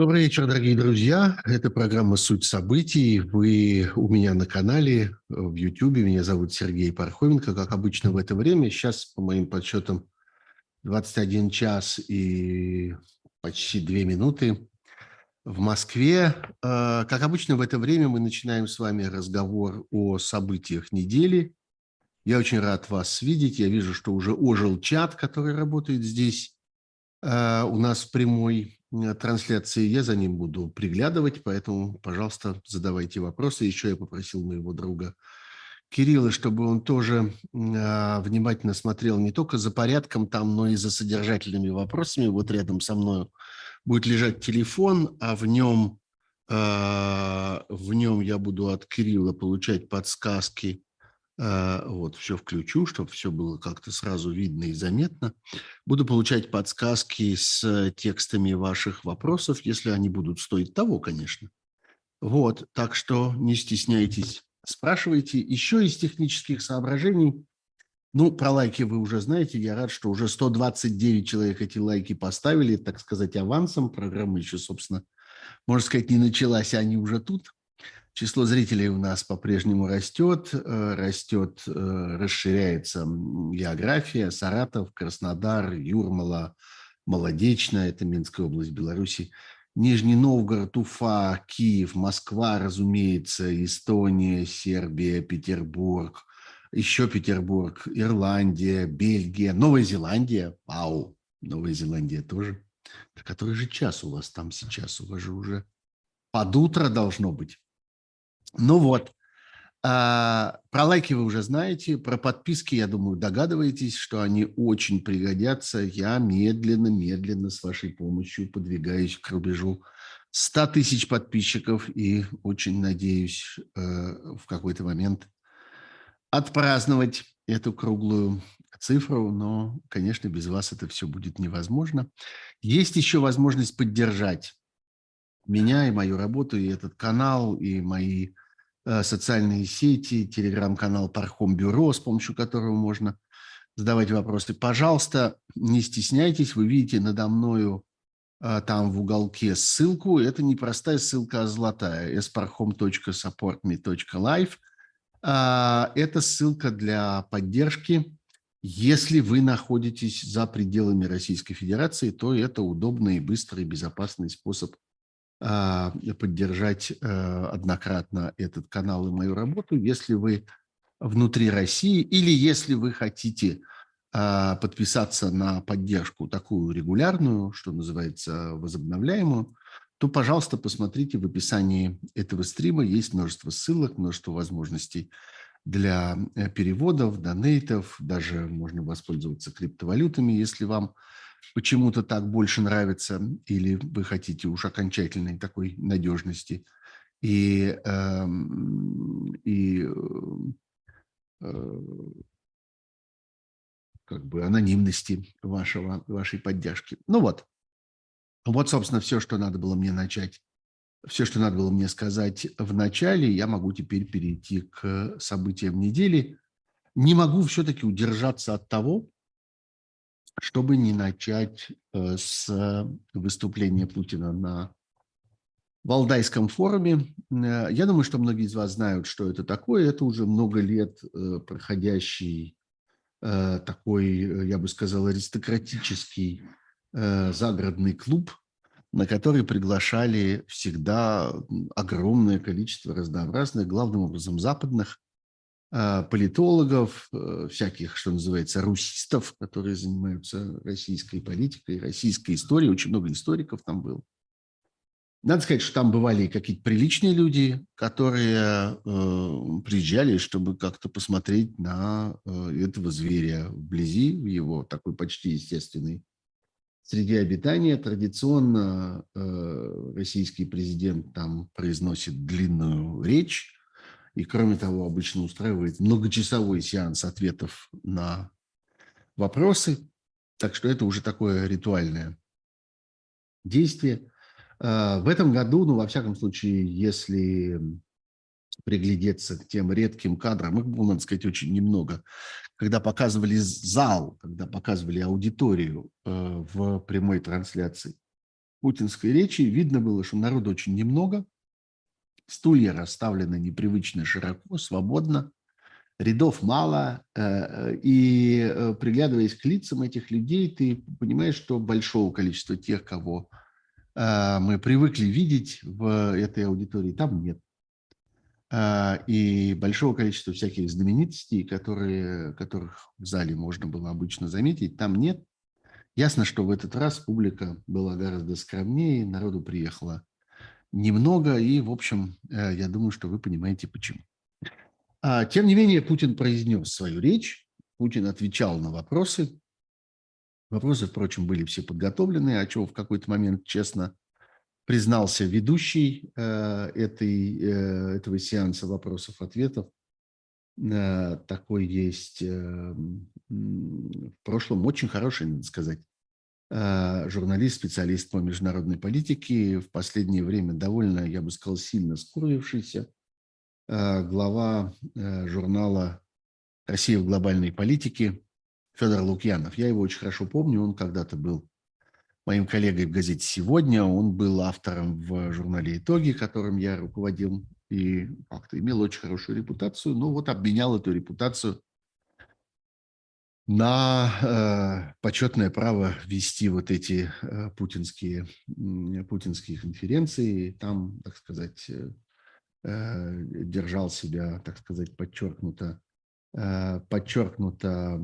Добрый вечер, дорогие друзья. Это программа «Суть событий». Вы у меня на канале э, в YouTube. Меня зовут Сергей Пархоменко. Как обычно в это время, сейчас, по моим подсчетам, 21 час и почти 2 минуты в Москве. Э, как обычно в это время мы начинаем с вами разговор о событиях недели. Я очень рад вас видеть. Я вижу, что уже ожил чат, который работает здесь э, у нас в прямой трансляции, я за ним буду приглядывать, поэтому, пожалуйста, задавайте вопросы. Еще я попросил моего друга Кирилла, чтобы он тоже э, внимательно смотрел не только за порядком там, но и за содержательными вопросами. Вот рядом со мной будет лежать телефон, а в нем, э, в нем я буду от Кирилла получать подсказки вот, все включу, чтобы все было как-то сразу видно и заметно. Буду получать подсказки с текстами ваших вопросов, если они будут стоить того, конечно. Вот, так что не стесняйтесь, спрашивайте. Еще из технических соображений, ну, про лайки вы уже знаете, я рад, что уже 129 человек эти лайки поставили, так сказать, авансом. Программа еще, собственно, можно сказать, не началась, а они уже тут. Число зрителей у нас по-прежнему растет, э, растет, э, расширяется география. Саратов, Краснодар, Юрмала, Молодечная, это Минская область Беларуси, Нижний Новгород, Уфа, Киев, Москва, разумеется, Эстония, Сербия, Петербург, еще Петербург, Ирландия, Бельгия, Новая Зеландия. Вау, Новая Зеландия тоже. Который же час у вас там сейчас? У вас же уже под утро должно быть. Ну вот, а, про лайки вы уже знаете, про подписки, я думаю, догадываетесь, что они очень пригодятся. Я медленно-медленно с вашей помощью подвигаюсь к рубежу 100 тысяч подписчиков и очень надеюсь э, в какой-то момент отпраздновать эту круглую цифру, но, конечно, без вас это все будет невозможно. Есть еще возможность поддержать меня и мою работу, и этот канал, и мои Э, социальные сети, телеграм-канал Пархом Бюро, с помощью которого можно задавать вопросы. Пожалуйста, не стесняйтесь, вы видите надо мною э, там в уголке ссылку. Это не простая ссылка, а золотая. sparhom.supportme.live. А, это ссылка для поддержки. Если вы находитесь за пределами Российской Федерации, то это удобный, быстрый, безопасный способ поддержать э, однократно этот канал и мою работу, если вы внутри России или если вы хотите а, подписаться на поддержку такую регулярную, что называется возобновляемую, то, пожалуйста, посмотрите в описании этого стрима. Есть множество ссылок, множество возможностей для э, переводов, донейтов, даже можно воспользоваться криптовалютами, если вам почему-то так больше нравится, или вы хотите уж окончательной такой надежности и, э, и э, как бы анонимности вашего, вашей поддержки. Ну вот. Вот, собственно, все, что надо было мне начать, все, что надо было мне сказать в начале, я могу теперь перейти к событиям недели. Не могу все-таки удержаться от того, чтобы не начать э, с выступления Путина на Валдайском форуме. Э, я думаю, что многие из вас знают, что это такое. Это уже много лет э, проходящий такой, я бы сказал, аристократический загородный клуб, на который приглашали всегда огромное количество разнообразных, главным образом западных политологов, э, всяких, что называется, русистов, которые занимаются российской политикой, российской историей. Очень много историков там было. Надо сказать, что там бывали какие-то приличные люди, которые э, приезжали, чтобы как-то посмотреть на э, этого зверя вблизи, в его такой почти естественной среде обитания. Традиционно э, российский президент там произносит длинную речь, и, кроме того, обычно устраивает многочасовой сеанс ответов на вопросы. Так что это уже такое ритуальное действие. А, в этом году, ну, во всяком случае, если приглядеться к тем редким кадрам, их было, надо сказать, очень немного, когда показывали зал, когда показывали аудиторию э, в прямой трансляции, путинской речи видно было, что народу очень немного, стулья расставлены непривычно широко, свободно, рядов мало, э, э, и э, приглядываясь к лицам этих людей, ты понимаешь, что большого количества тех, кого мы привыкли видеть в этой аудитории, там нет. И большого количества всяких знаменитостей, которые, которых в зале можно было обычно заметить, там нет. Ясно, что в этот раз публика была гораздо скромнее, народу приехало немного, и, в общем, я думаю, что вы понимаете, почему. А, тем не менее, Путин произнес свою речь, Путин отвечал на вопросы. Вопросы, впрочем, были все подготовлены, о чем в какой-то момент честно признался ведущий э, этой, э, этого сеанса вопросов-ответов. Э, такой есть в прошлом очень хороший, надо сказать, журналист, специалист по международной политике, в последнее время довольно, я бы сказал, сильно скурившийся Э, глава э, журнала «Россия в глобальной политике» Федор Лукьянов. Я его очень хорошо помню, он когда-то был моим коллегой в газете «Сегодня», он был автором в журнале «Итоги», которым я руководил, и как-то имел очень хорошую репутацию, но вот обменял эту репутацию на э, почетное право вести вот эти э, путинские, э, путинские конференции. Там, так сказать, э, Э, держал себя, так сказать, подчеркнуто, э, подчеркнуто,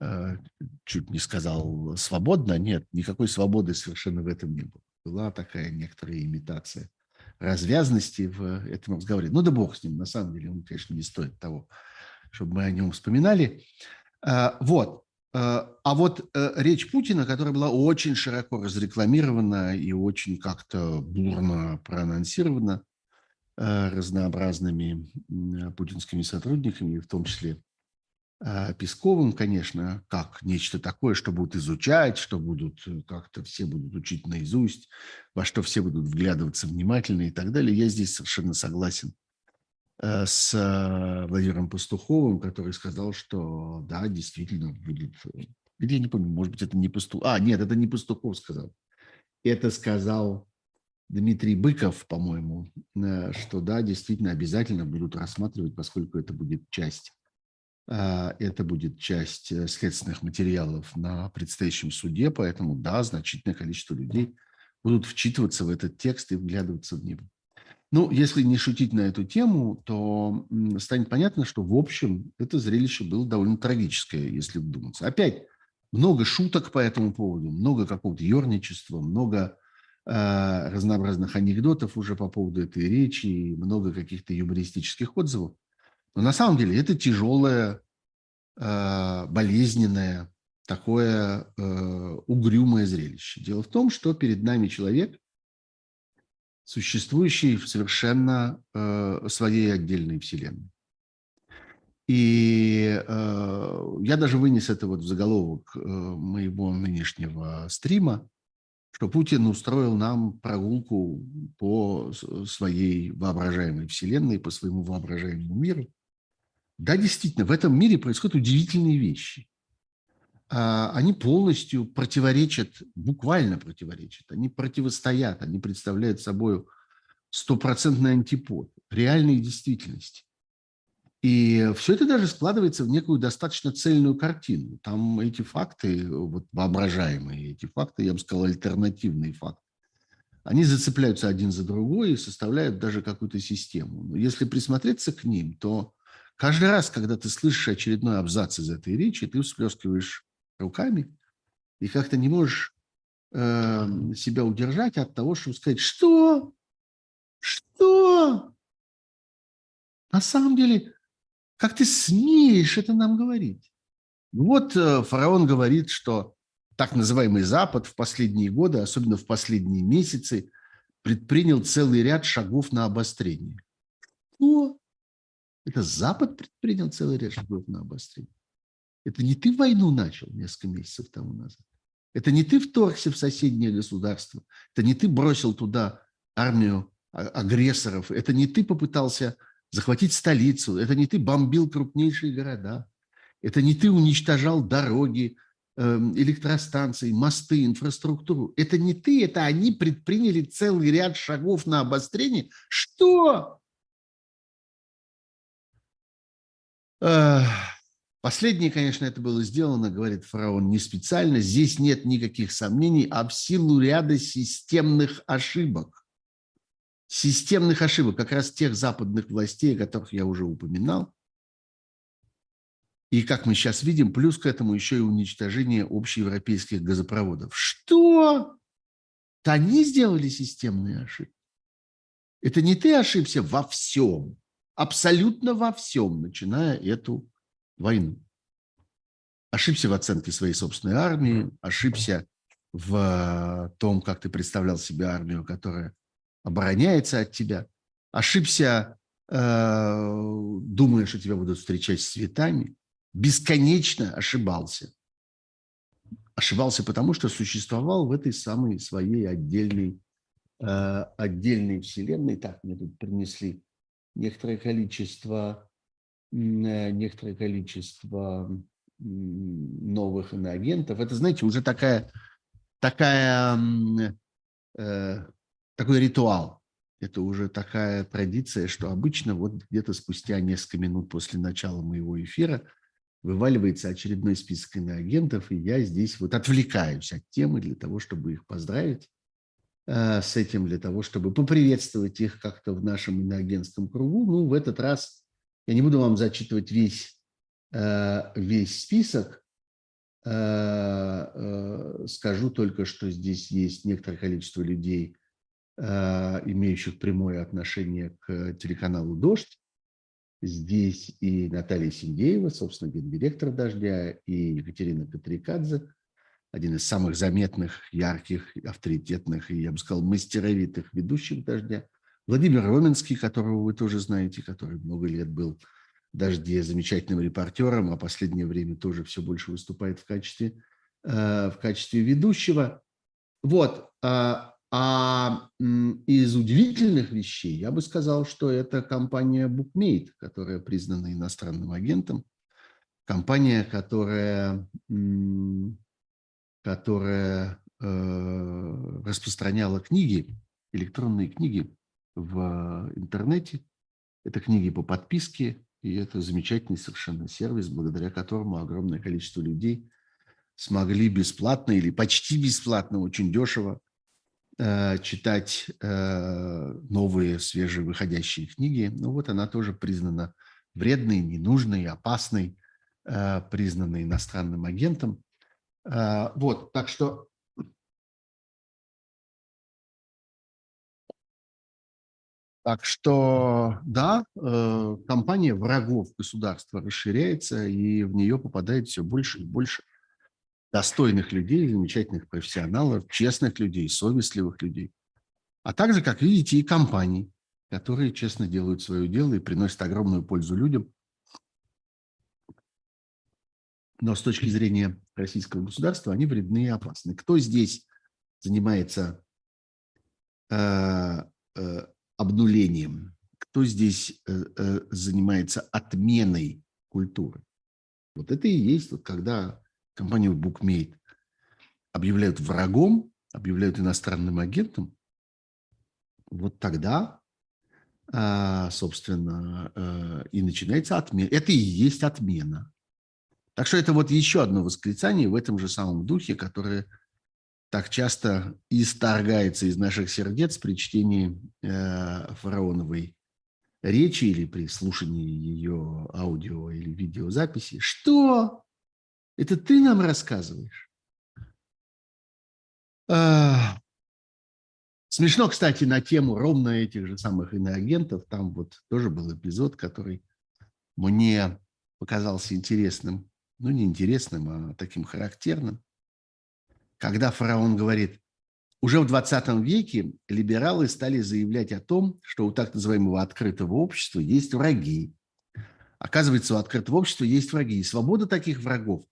э, чуть не сказал свободно, нет, никакой свободы совершенно в этом не было. Была такая некоторая имитация развязности в этом разговоре. Ну да бог с ним, на самом деле он, конечно, не стоит того, чтобы мы о нем вспоминали. Вот. А вот речь Путина, которая была очень широко разрекламирована и очень как-то бурно проанонсирована, Э, разнообразными путинскими сотрудниками, в том числе э, Песковым, конечно, как нечто такое, что будут изучать, что будут э, как-то все будут учить наизусть, во что все будут вглядываться внимательно и так далее. Я здесь совершенно согласен с Владимиром Пастуховым, который сказал, что да, действительно будет... Или я не помню, может быть, это не Пастухов... А, нет, это не Пастухов сказал. Это сказал Дмитрий Быков, по-моему, э, что да, действительно обязательно будут рассматривать, поскольку это будет часть, это будет часть э, следственных материалов на предстоящем суде, поэтому да, значительное количество людей будут вчитываться в этот текст и вглядываться в него. Ну, если не шутить на эту тему, то станет понятно, что в общем это зрелище было довольно трагическое, если вдуматься. Опять много шуток по этому поводу, много какого-то ерничества, много а, разнообразных анекдотов уже по поводу этой речи, много каких-то юмористических отзывов. Но на самом деле это тяжелое, а, болезненное, такое а, угрюмое зрелище. Дело в том, что перед нами человек, существующий в совершенно своей отдельной вселенной. И я даже вынес это вот в заголовок моего нынешнего стрима, что Путин устроил нам прогулку по своей воображаемой вселенной, по своему воображаемому миру. Да, действительно, в этом мире происходят удивительные вещи. А, они полностью противоречат, буквально противоречат, они противостоят, они представляют собой стопроцентный антипод реальной действительности. И все это даже складывается в некую достаточно цельную картину. Там эти факты, вот воображаемые эти факты, я бы сказал, альтернативные факты, они зацепляются один за другой и составляют даже какую-то систему. Но если присмотреться к ним, то каждый раз, когда ты слышишь очередной абзац из этой речи, ты всплескиваешь руками и как-то не можешь э, себя удержать от того, чтобы сказать, что? Что? На самом деле как ты смеешь это нам говорить? Вот э, фараон говорит, что так называемый Запад в последние годы, особенно в последние месяцы, предпринял целый ряд шагов на обострение. Что? Это Запад предпринял целый ряд шагов на обострение. Это не ты войну начал несколько месяцев тому назад. Это не ты вторгся в соседнее государство. Это не ты бросил туда армию а, агрессоров. Это не ты попытался захватить столицу. Это не ты бомбил крупнейшие города. Это не ты уничтожал дороги, эм, электростанции, мосты, инфраструктуру. Это не ты, это они предприняли целый ряд шагов на обострение. Что? Последнее, конечно, это было сделано, говорит фараон, не специально. Здесь нет никаких сомнений, а в силу ряда системных ошибок. Системных ошибок, как раз тех западных властей, о которых я уже упоминал. И, как мы сейчас видим, плюс к этому еще и уничтожение общеевропейских газопроводов. Что? Это они сделали системные ошибки. Это не ты ошибся во всем, абсолютно во всем, начиная эту войну. Ошибся в оценке своей собственной армии, ошибся в том, как ты представлял себе армию, которая обороняется от тебя, ошибся, э, думая, что тебя будут встречать с цветами, бесконечно ошибался. Ошибался потому, что существовал в этой самой своей отдельной, э, отдельной вселенной. Так, мне тут принесли некоторое количество Э, некоторое количество новых иноагентов. Это, знаете, уже такая, такая, э, такой ритуал. Это уже такая традиция, что обычно вот где-то спустя несколько минут после начала моего эфира вываливается очередной список иноагентов, и я здесь вот отвлекаюсь от темы для того, чтобы их поздравить э, с этим, для того, чтобы поприветствовать их как-то в нашем иноагентском кругу. Ну, в этот раз я не буду вам зачитывать весь, э, весь список. Э, э, скажу только, что здесь есть некоторое количество людей, имеющих прямое отношение к телеканалу «Дождь». Здесь и Наталья Синдеева, собственно, гендиректор «Дождя», и Екатерина Катрикадзе, один из самых заметных, ярких, авторитетных и, я бы сказал, мастеровитых ведущих «Дождя». Владимир Роменский, которого вы тоже знаете, который много лет был «Дожде» замечательным репортером, а последнее время тоже все больше выступает в качестве, э, в качестве ведущего. Вот. А, а из удивительных вещей я бы сказал, что это компания Bookmate, которая признана иностранным агентом, компания, которая, которая э, распространяла книги, электронные книги в интернете. Это книги по подписке, и это замечательный совершенно сервис, благодаря которому огромное количество людей смогли бесплатно или почти бесплатно, очень дешево э, читать э, новые свежевыходящие книги. Ну вот она тоже признана вредной, ненужной, опасной, э, признана иностранным агентом. Вот, так что Так что, да, э, компания врагов государства расширяется, и в нее попадает все больше и больше достойных людей, замечательных профессионалов, честных людей, совестливых людей. А также, как видите, и компаний, которые честно делают свое дело и приносят огромную пользу людям. Но с точки зрения российского государства они вредны и опасны. Кто здесь занимается э, э, обнулением? Кто здесь э, э, занимается отменой культуры? Вот это и есть, вот когда компанию Bookmate объявляют врагом, объявляют иностранным агентом, вот тогда, а, собственно, э, и начинается отмена. Это и есть отмена. Так что это вот еще одно восклицание в этом же самом духе, которое так часто исторгается из наших сердец при чтении э, фараоновой речи или при слушании ее аудио или видеозаписи. Что? Это ты нам рассказываешь? А, смешно, кстати, на тему ровно этих же самых иноагентов. Там вот тоже был эпизод, который мне показался интересным. Ну, не интересным, а таким характерным когда фараон говорит, уже в 20 веке либералы стали заявлять о том, что у так называемого открытого общества есть враги. Оказывается, у открытого общества есть враги. И свобода таких врагов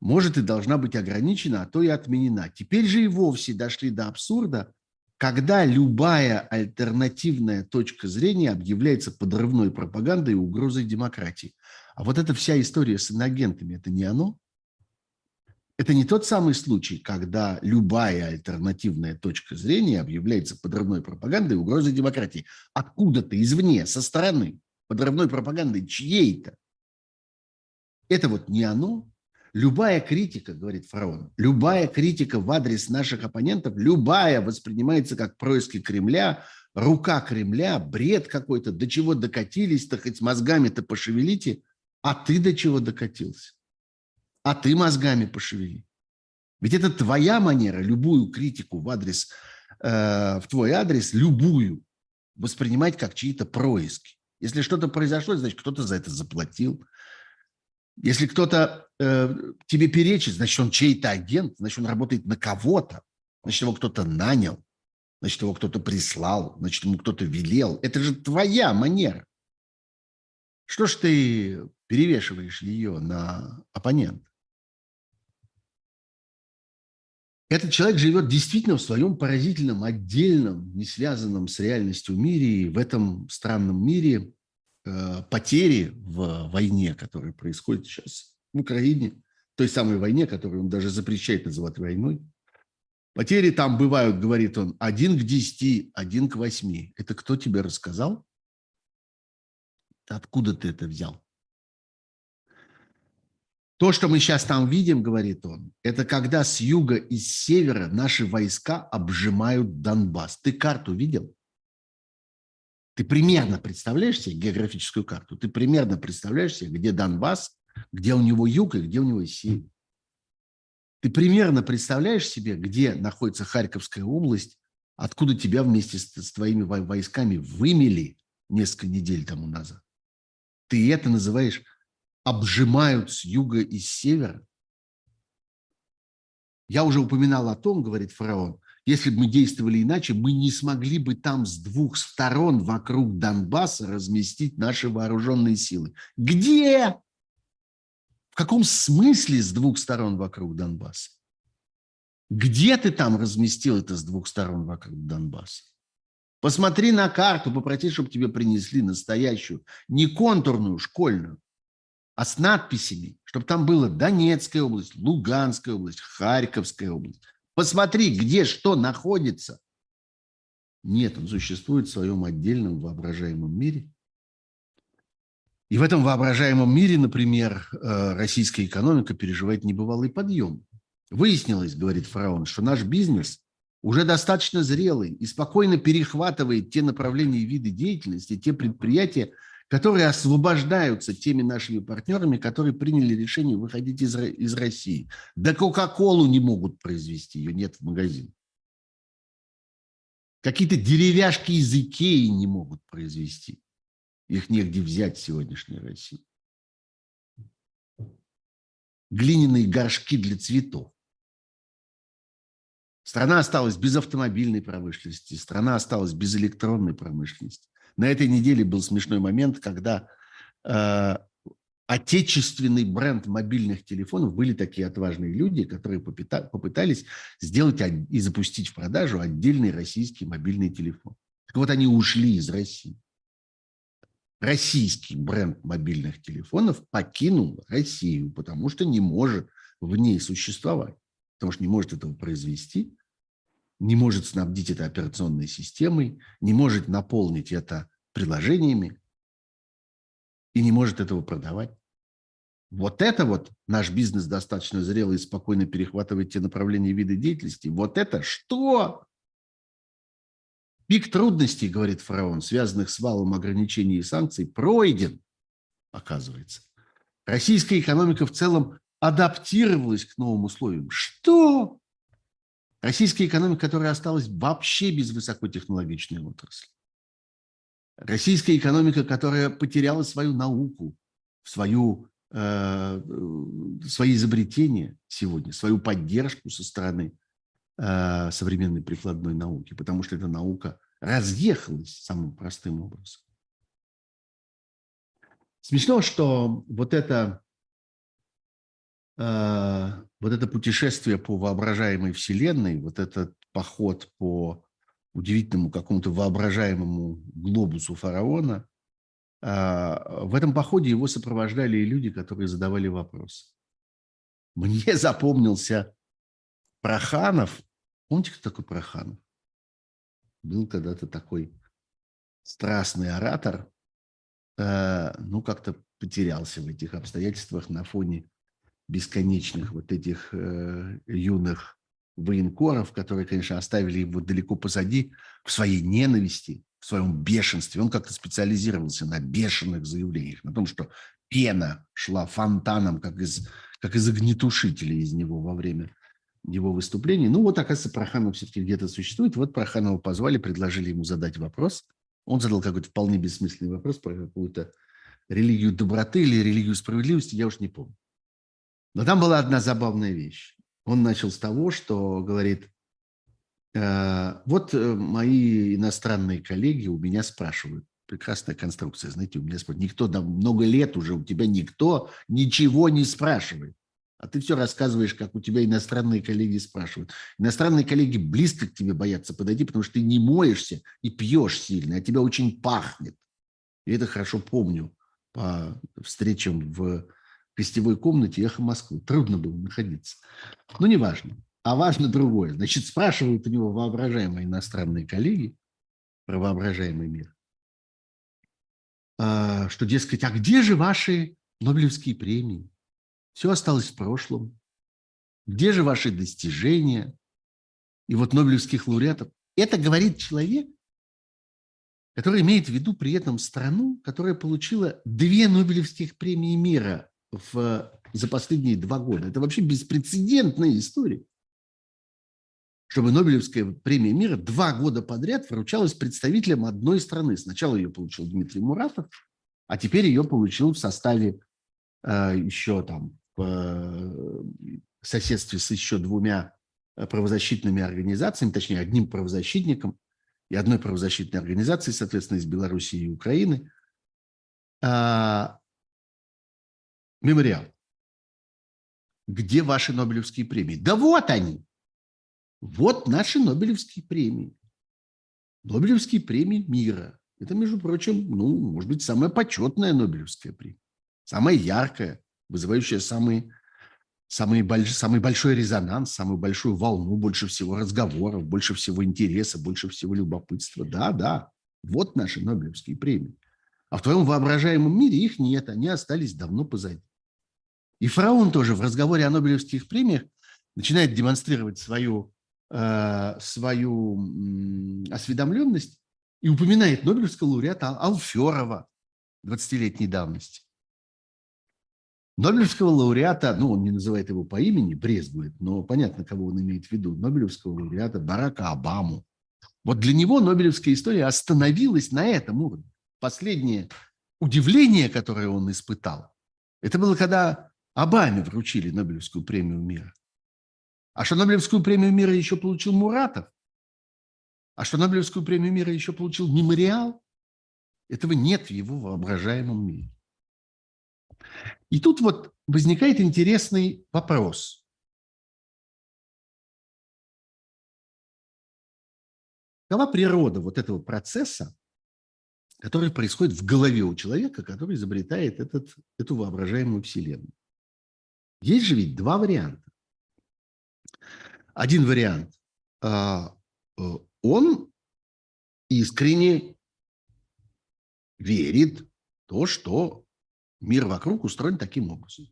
может и должна быть ограничена, а то и отменена. Теперь же и вовсе дошли до абсурда, когда любая альтернативная точка зрения объявляется подрывной пропагандой и угрозой демократии. А вот эта вся история с иногентами, это не оно? Это не тот самый случай, когда любая альтернативная точка зрения объявляется подрывной пропагандой угрозой демократии. Откуда-то извне, со стороны подрывной пропаганды чьей-то. Это вот не оно. Любая критика, говорит фараон, любая критика в адрес наших оппонентов, любая воспринимается как происки Кремля, рука Кремля, бред какой-то, до чего докатились-то, хоть мозгами-то пошевелите, а ты до чего докатился? А ты мозгами пошевели. Ведь это твоя манера, любую критику в адрес, э, в твой адрес, любую, воспринимать как чьи-то происки. Если что-то произошло, значит, кто-то за это заплатил. Если кто-то э, тебе перечит, значит, он чей-то агент, значит, он работает на кого-то, значит, его кто-то нанял, значит, его кто-то прислал, значит, ему кто-то велел. Это же твоя манера. Что ж ты перевешиваешь ее на оппонента? Этот человек живет действительно в своем поразительном, отдельном, не связанном с реальностью мире. И в этом странном мире э, потери в войне, которая происходит сейчас в Украине, той самой войне, которую он даже запрещает называть войной, потери там бывают, говорит он, один к десяти, один к восьми. Это кто тебе рассказал? Откуда ты это взял? То, что мы сейчас там видим, говорит он, это когда с юга и с севера наши войска обжимают Донбасс. Ты карту видел? Ты примерно представляешь себе географическую карту? Ты примерно представляешь себе, где Донбасс, где у него юг и где у него север? Ты примерно представляешь себе, где находится Харьковская область, откуда тебя вместе с, с твоими войсками вымели несколько недель тому назад? Ты это называешь обжимают с юга и с севера. Я уже упоминал о том, говорит фараон, если бы мы действовали иначе, мы не смогли бы там с двух сторон вокруг Донбасса разместить наши вооруженные силы. Где? В каком смысле с двух сторон вокруг Донбасса? Где ты там разместил это с двух сторон вокруг Донбасса? Посмотри на карту, попроси, чтобы тебе принесли настоящую, не контурную, школьную, а с надписями, чтобы там было Донецкая область, Луганская область, Харьковская область. Посмотри, где что находится. Нет, он существует в своем отдельном воображаемом мире. И в этом воображаемом мире, например, э, российская экономика переживает небывалый подъем. Выяснилось, говорит фараон, что наш бизнес уже достаточно зрелый и спокойно перехватывает те направления и виды деятельности, те предприятия, которые освобождаются теми нашими партнерами, которые приняли решение выходить из, из России. Да Кока-Колу не могут произвести, ее нет в магазине. Какие-то деревяшки из Икеи не могут произвести. Их негде взять в сегодняшней России. Глиняные горшки для цветов. Страна осталась без автомобильной промышленности, страна осталась без электронной промышленности. На этой неделе был смешной момент, когда э, отечественный бренд мобильных телефонов были такие отважные люди, которые попытались сделать и запустить в продажу отдельный российский мобильный телефон. Так вот, они ушли из России. Российский бренд мобильных телефонов покинул Россию, потому что не может в ней существовать, потому что не может этого произвести, не может снабдить это операционной системой, не может наполнить это приложениями и не может этого продавать. Вот это вот наш бизнес достаточно зрелый и спокойно перехватывает те направления и виды деятельности. Вот это что? Пик трудностей, говорит фараон, связанных с валом ограничений и санкций, пройден, оказывается. Российская экономика в целом адаптировалась к новым условиям. Что? Российская экономика, которая осталась вообще без высокотехнологичной отрасли. Российская экономика, которая потеряла свою науку, свою, э, свои изобретения сегодня, свою поддержку со стороны э, современной прикладной науки, потому что эта наука разъехалась самым простым образом. Смешно, что вот это Э, вот это путешествие по воображаемой вселенной, вот этот поход по удивительному какому-то воображаемому глобусу фараона, э, в этом походе его сопровождали и люди, которые задавали вопросы. Мне запомнился Проханов. Помните, кто такой Проханов? Был когда-то такой страстный оратор. Ну, как-то потерялся в этих обстоятельствах на фоне бесконечных вот этих э, юных военкоров, которые, конечно, оставили его далеко позади в своей ненависти, в своем бешенстве. Он как-то специализировался на бешеных заявлениях, на том, что пена шла фонтаном, как из, как из огнетушителя из него во время его выступлений. Ну вот, оказывается, Проханов все-таки где-то существует. Вот Проханова позвали, предложили ему задать вопрос. Он задал какой-то вполне бессмысленный вопрос про какую-то религию доброты или религию справедливости, я уж не помню. Но там была одна забавная вещь. Он начал с того, что говорит, «Э, вот э, мои иностранные коллеги у меня спрашивают, прекрасная конструкция, знаете, у меня спрашивают, никто, да, много лет уже у тебя никто ничего не спрашивает. А ты все рассказываешь, как у тебя иностранные коллеги спрашивают. Иностранные коллеги близко к тебе боятся подойти, потому что ты не моешься и пьешь сильно, а тебя очень пахнет. И это хорошо помню по встречам в гостевой комнате «Эхо Москвы». Трудно было находиться. Но не важно. А важно другое. Значит, спрашивают у него воображаемые иностранные коллеги про воображаемый мир, а, что, дескать, а где же ваши Нобелевские премии? Все осталось в прошлом. Где же ваши достижения? И вот Нобелевских лауреатов. Это говорит человек, который имеет в виду при этом страну, которая получила две Нобелевских премии мира в, за последние два года. Это вообще беспрецедентная история. Чтобы Нобелевская премия мира два года подряд вручалась представителям одной страны. Сначала ее получил Дмитрий Муратов, а теперь ее получил в составе э, еще там в соседстве с еще двумя правозащитными организациями, точнее, одним правозащитником и одной правозащитной организацией, соответственно, из Белоруссии и Украины. А, мемориал. Где ваши Нобелевские премии? Да вот они. Вот наши Нобелевские премии. Нобелевские премии мира. Это, между прочим, ну, может быть, самая почетная Нобелевская премия. Самая яркая, вызывающая самый, самый, больш, самый большой резонанс, самую большую волну, больше всего разговоров, больше всего интереса, больше всего любопытства. Да, да, вот наши Нобелевские премии. А в твоем воображаемом мире их нет, они остались давно позади. И фараон тоже в разговоре о Нобелевских премиях начинает демонстрировать свою, э, свою осведомленность и упоминает Нобелевского лауреата Алферова 20-летней давности. Нобелевского лауреата, ну, он не называет его по имени, брезгует, но понятно, кого он имеет в виду, Нобелевского лауреата Барака Обаму. Вот для него Нобелевская история остановилась на этом уровне. Последнее удивление, которое он испытал, это было, когда Обаме вручили Нобелевскую премию мира. А что Нобелевскую премию мира еще получил Муратов? А что Нобелевскую премию мира еще получил Мемориал? Этого нет в его воображаемом мире. И тут вот возникает интересный вопрос. Какова природа вот этого процесса, который происходит в голове у человека, который изобретает этот, эту воображаемую вселенную? Есть же ведь два варианта. Один вариант. А, э, он искренне верит в то, что мир вокруг устроен таким образом.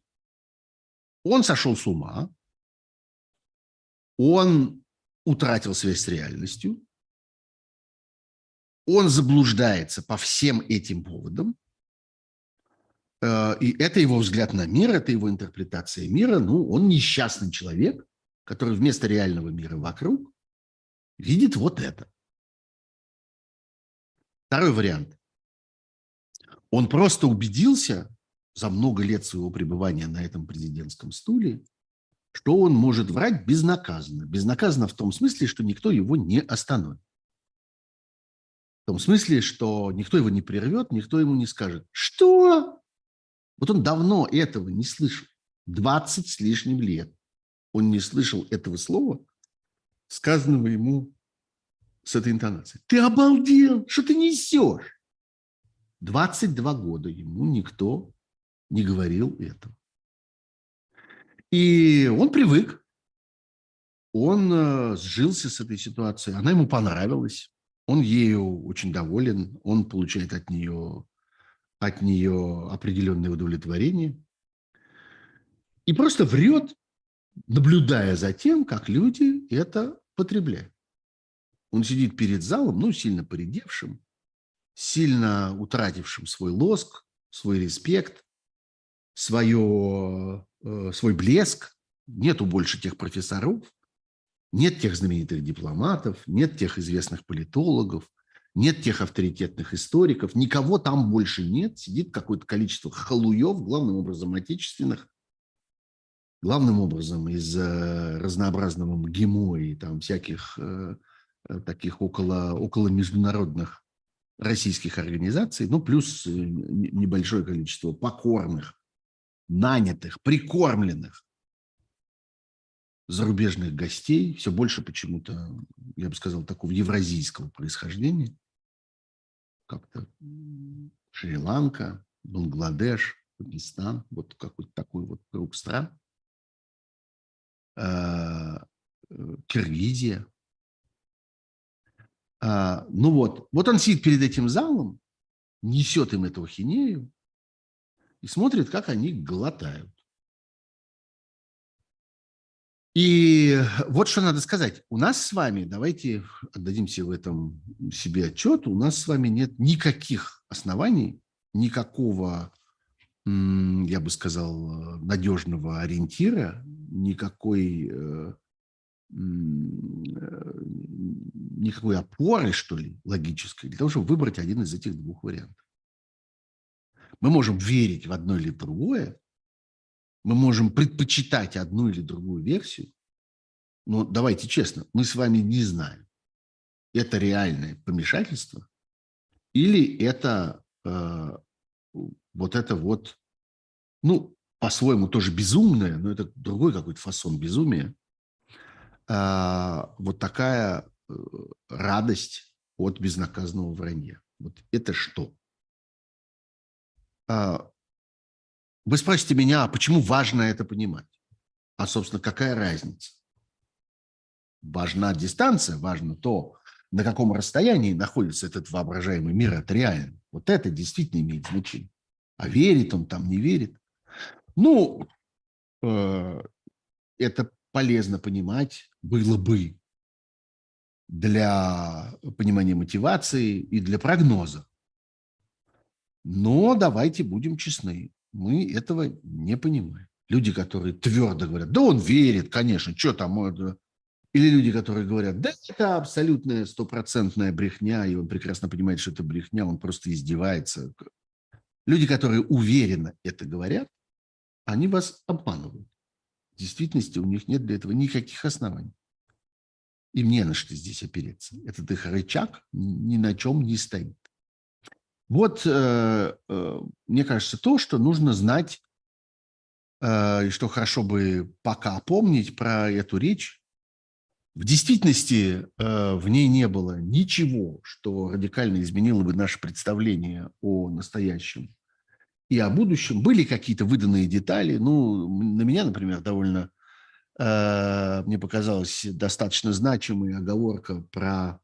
Он сошел с ума, он утратил связь с реальностью, он заблуждается по всем этим поводам, и это его взгляд на мир, это его интерпретация мира. Ну, он несчастный человек, который вместо реального мира вокруг видит вот это. Второй вариант. Он просто убедился за много лет своего пребывания на этом президентском стуле, что он может врать безнаказанно. Безнаказанно в том смысле, что никто его не остановит. В том смысле, что никто его не прервет, никто ему не скажет, что вот он давно этого не слышал. 20 с лишним лет он не слышал этого слова, сказанного ему с этой интонацией. Ты обалдел, что ты несешь? 22 года ему никто не говорил этого. И он привык, он э, сжился с этой ситуацией, она ему понравилась, он ею очень доволен, он получает от нее, от нее определенное удовлетворение и просто врет, наблюдая за тем, как люди это потребляют. Он сидит перед залом, ну, сильно поредевшим, сильно утратившим свой лоск, свой респект, свое, э, свой блеск. Нету больше тех профессоров, нет тех знаменитых дипломатов, нет тех известных политологов, нет тех авторитетных историков, никого там больше нет. Сидит какое-то количество халуев, главным образом отечественных, главным образом из э, разнообразного МГИМО и там всяких э, таких около, около международных российских организаций, ну, плюс э, небольшое количество покорных, нанятых, прикормленных зарубежных гостей, все больше почему-то, я бы сказал, такого евразийского происхождения, как-то Шри-Ланка, Бангладеш, Пакистан, вот какой-то такой вот круг стран, а, э, Киргизия, а, ну вот, вот он сидит перед этим залом, несет им эту хинею и смотрит, как они глотают. И вот что надо сказать. У нас с вами, давайте отдадимся в этом себе отчет, у нас с вами нет никаких оснований, никакого, я бы сказал, надежного ориентира, никакой э, Э, никакой опоры, что ли, логической, для того, чтобы выбрать один из этих двух вариантов. Мы можем верить в одно или другое, мы можем предпочитать одну или другую версию, но давайте честно, мы с вами не знаем, это реальное помешательство или это э, вот это вот, ну, по-своему тоже безумное, но это другой какой-то фасон безумия, а, вот такая э, радость от безнаказанного вранья. Вот это что? А, вы спросите меня, а почему важно это понимать? А, собственно, какая разница? Важна дистанция, важно то, на каком расстоянии находится этот воображаемый мир от реального. Вот это действительно имеет значение. А верит он там, не верит. Ну, э, это полезно понимать было бы для понимания мотивации и для прогноза. Но давайте будем честны, мы этого не понимаем. Люди, которые твердо говорят, да он верит, конечно, что там, или люди, которые говорят, да это абсолютная стопроцентная брехня, и он прекрасно понимает, что это брехня, он просто издевается. Люди, которые уверенно это говорят, они вас обманывают. В действительности у них нет для этого никаких оснований. Им не на что здесь опереться. Этот их рычаг ни на чем не стоит. Вот, э, э, мне кажется, то, что нужно знать, э, и что хорошо бы пока помнить про эту речь. В действительности в ней не было ничего, что радикально изменило бы наше представление о настоящем и о будущем. Были какие-то выданные детали. Ну, на меня, например, довольно, мне показалась достаточно значимая оговорка про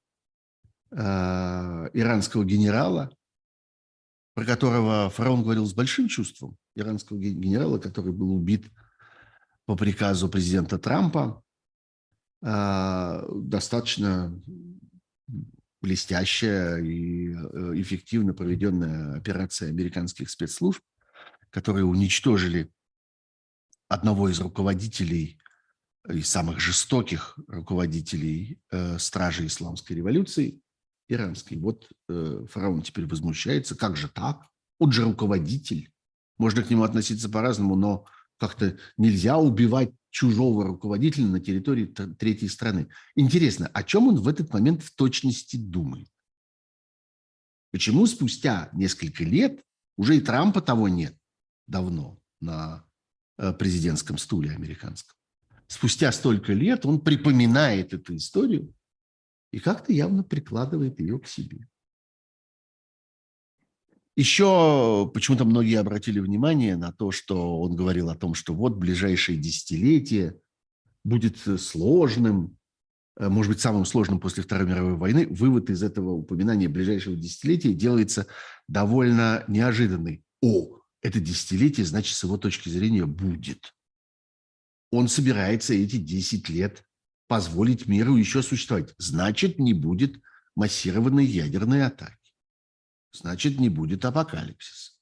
иранского генерала, про которого фараон говорил с большим чувством. Иранского генерала, который был убит по приказу президента Трампа. Э, достаточно блестящая и э, эффективно проведенная операция американских спецслужб, которые уничтожили одного из руководителей, из самых жестоких руководителей э, стражи исламской революции, иранской. Вот э, фараон теперь возмущается, как же так? Он же руководитель. Можно к нему относиться по-разному, но как-то нельзя убивать чужого руководителя на территории третьей страны. Интересно, о чем он в этот момент в точности думает? Почему спустя несколько лет уже и Трампа того нет давно на э, президентском стуле американском? Спустя столько лет он припоминает эту историю и как-то явно прикладывает ее к себе. Еще почему-то многие обратили внимание на то, что он говорил о том, что вот ближайшее десятилетие будет сложным, э, может быть, самым сложным после Второй мировой войны. Вывод из этого упоминания ближайшего десятилетия делается довольно неожиданный. О, это десятилетие, значит, с его точки зрения будет. Он собирается эти 10 лет позволить миру еще существовать. Значит, не будет массированной ядерной атаки. Значит, не будет апокалипсиса.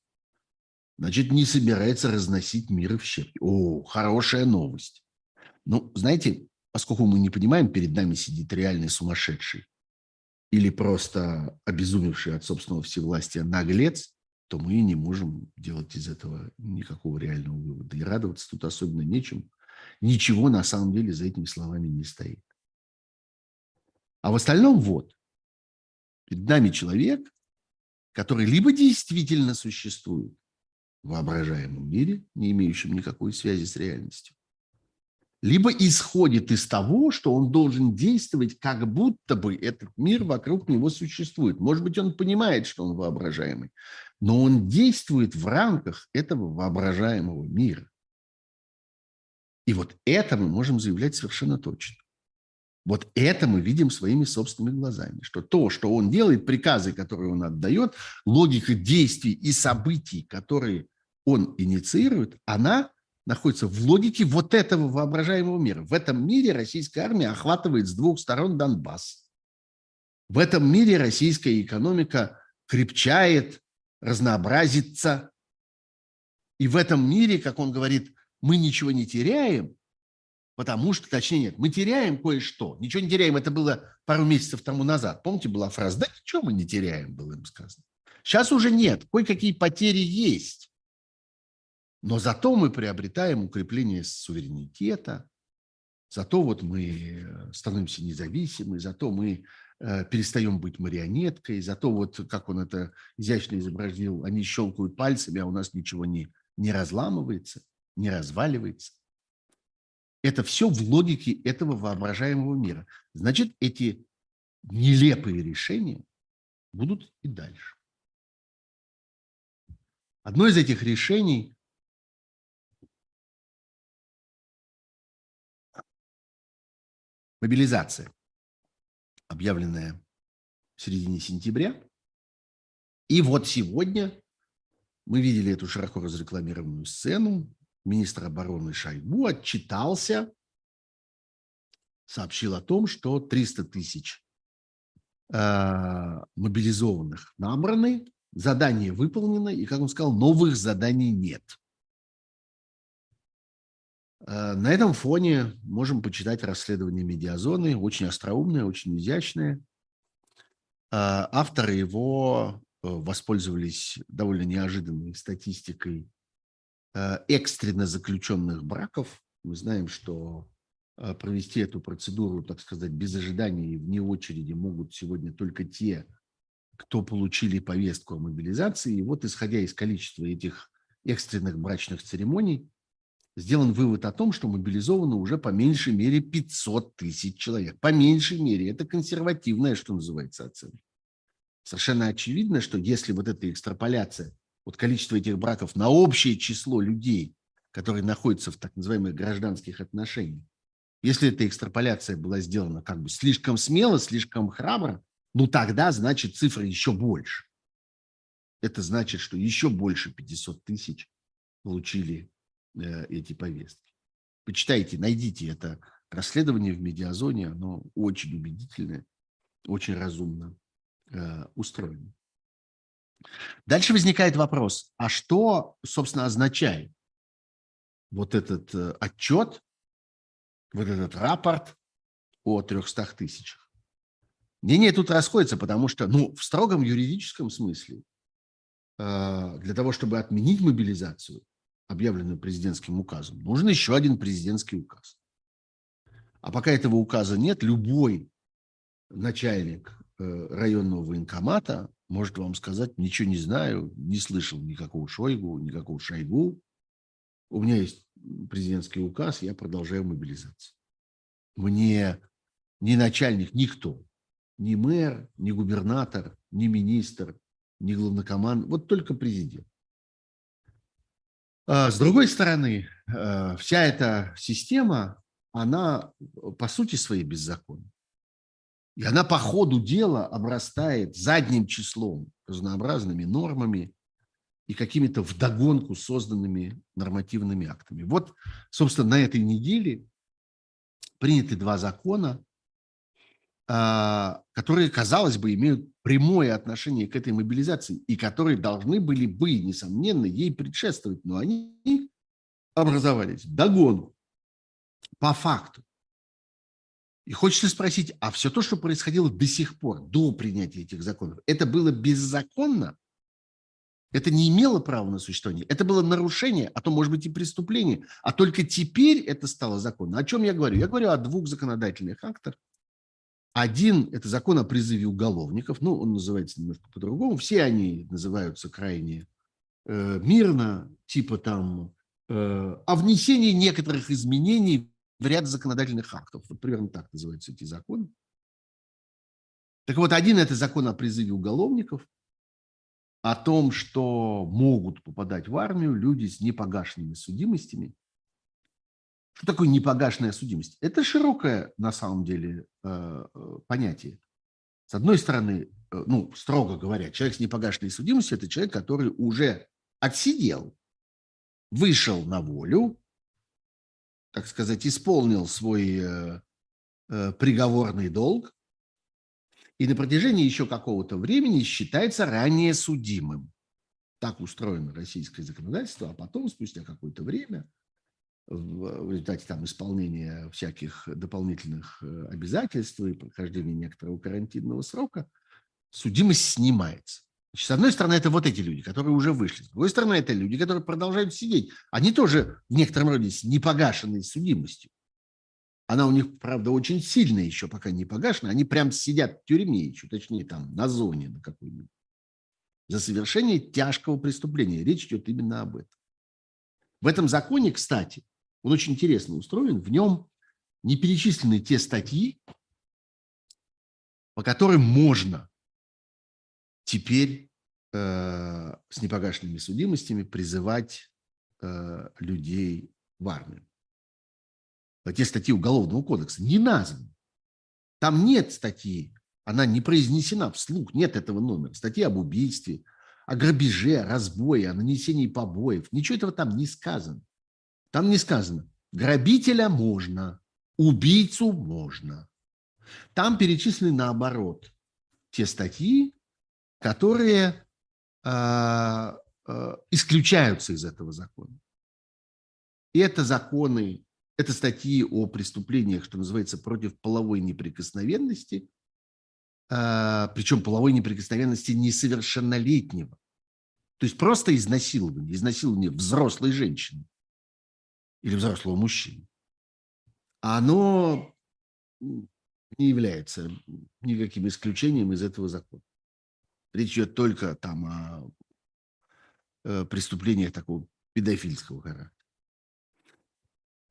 Значит, не собирается разносить мир в щепки. О, хорошая новость. Ну, знаете, поскольку мы не понимаем, перед нами сидит реальный сумасшедший или просто обезумевший от собственного всевластия наглец, то мы не можем делать из этого никакого реального вывода. И радоваться тут особенно нечем. Ничего на самом деле за этими словами не стоит. А в остальном вот. Перед нами человек, который либо действительно существует в воображаемом мире, не имеющем никакой связи с реальностью, либо исходит из того, что он должен действовать, как будто бы этот мир вокруг него существует. Может быть, он понимает, что он воображаемый, но он действует в рамках этого воображаемого мира. И вот это мы можем заявлять совершенно точно. Вот это мы видим своими собственными глазами, что то, что он делает, приказы, которые он отдает, логика действий и событий, которые он инициирует, она находится в логике вот этого воображаемого мира. В этом мире российская армия охватывает с двух сторон Донбасс. В этом мире российская экономика крепчает, разнообразится. И в этом мире, как он говорит, мы ничего не теряем, потому что, точнее нет, мы теряем кое-что. Ничего не теряем, это было пару месяцев тому назад. Помните, была фраза, да ничего мы не теряем, было им сказано. Сейчас уже нет, кое-какие потери есть. Но зато мы приобретаем укрепление суверенитета, зато вот мы э, становимся независимы, зато мы э, перестаем быть марионеткой, зато вот, как он это изящно изобразил, они щелкают пальцами, а у нас ничего не, не разламывается, не разваливается. Это все в логике этого воображаемого мира. Значит, эти нелепые решения будут и дальше. Одно из этих решений мобилизация, объявленная в середине сентября. И вот сегодня мы видели эту широко разрекламированную сцену. Министр обороны Шойгу отчитался, сообщил о том, что 300 тысяч э, мобилизованных набраны, задание выполнено, и, как он сказал, новых заданий нет. Э, на этом фоне можем почитать расследование медиазоны, очень остроумное, очень изящное. Э, авторы его э, воспользовались довольно неожиданной статистикой экстренно заключенных браков. Мы знаем, что провести эту процедуру, так сказать, без ожидания и вне очереди могут сегодня только те, кто получили повестку о мобилизации. И вот, исходя из количества этих экстренных брачных церемоний, сделан вывод о том, что мобилизовано уже по меньшей мере 500 тысяч человек. По меньшей мере. Это консервативная, что называется, оценка. Совершенно очевидно, что если вот эта экстраполяция, вот количество этих браков на общее число людей, которые находятся в так называемых гражданских отношениях, если эта экстраполяция была сделана как бы слишком смело, слишком храбро, ну тогда, значит, цифра еще больше. Это значит, что еще больше 500 тысяч получили Э, эти повестки. Почитайте, найдите это расследование в медиазоне, оно очень убедительное, очень разумно э, устроено. Дальше возникает вопрос, а что, собственно, означает вот этот э, отчет, вот этот рапорт о 300 тысячах? Мнения тут расходятся, потому что, ну, в строгом юридическом смысле, э, для того, чтобы отменить мобилизацию, объявленную президентским указом, нужен еще один президентский указ. А пока этого указа нет, любой начальник э, районного военкомата может вам сказать, ничего не знаю, не слышал никакого Шойгу, никакого Шойгу. У меня есть президентский указ, я продолжаю мобилизацию. Мне ни начальник, никто, ни мэр, ни губернатор, ни министр, ни главнокоманд, вот только президент. А с другой стороны, э, вся эта система, она по сути своей беззаконна. И она по ходу дела обрастает задним числом разнообразными нормами и какими-то вдогонку созданными нормативными актами. Вот, собственно, на этой неделе приняты два закона, а, которые, казалось бы, имеют прямое отношение к этой мобилизации и которые должны были бы, несомненно, ей предшествовать, но они образовались догону по факту. И хочется спросить, а все то, что происходило до сих пор, до принятия этих законов, это было беззаконно? Это не имело права на существование. Это было нарушение, а то, может быть, и преступление. А только теперь это стало законно. О чем я говорю? Я говорю о двух законодательных актах. Один – это закон о призыве уголовников. Ну, он называется немножко по-другому. Все они называются крайне э, мирно, типа там э, о внесении некоторых изменений в ряд законодательных актов. Вот примерно так называются эти законы. Так вот, один – это закон о призыве уголовников, о том, что могут попадать в армию люди с непогашенными судимостями. Что такое непогашенная судимость? Это широкое, на самом деле, э, э, понятие. С одной стороны, э, ну, строго говоря, человек с непогашенной судимостью – это человек, который уже отсидел, вышел на волю, так сказать, исполнил свой э, э, приговорный долг и на протяжении еще какого-то времени считается ранее судимым. Так устроено российское законодательство, а потом, спустя какое-то время, в результате там, исполнения всяких дополнительных э, обязательств и прохождения некоторого карантинного срока, судимость снимается. Значит, с одной стороны, это вот эти люди, которые уже вышли. С другой стороны, это люди, которые продолжают сидеть. Они тоже в некотором роде с непогашенной судимостью. Она у них, правда, очень сильная еще, пока не погашена. Они прям сидят в тюрьме еще, точнее, там, на зоне на какой-нибудь. За совершение тяжкого преступления. Речь идет именно об этом. В этом законе, кстати, он очень интересно устроен. В нем не перечислены те статьи, по которым можно теперь э, с непогашенными судимостями призывать э, людей в армию. Те статьи Уголовного кодекса не названы. Там нет статьи, она не произнесена вслух, нет этого номера. Статьи об убийстве, о грабеже, о разбое, о нанесении побоев. Ничего этого там не сказано. Там не сказано, грабителя можно, убийцу можно. Там перечислены наоборот те статьи, которые э, э, исключаются из этого закона. И это законы, это статьи о преступлениях, что называется, против половой неприкосновенности, э, причем половой неприкосновенности несовершеннолетнего. То есть просто изнасилование, изнасилование взрослой женщины или взрослого мужчины. Оно не является никаким исключением из этого закона. Речь идет только там о э, преступлениях такого педофильского характера.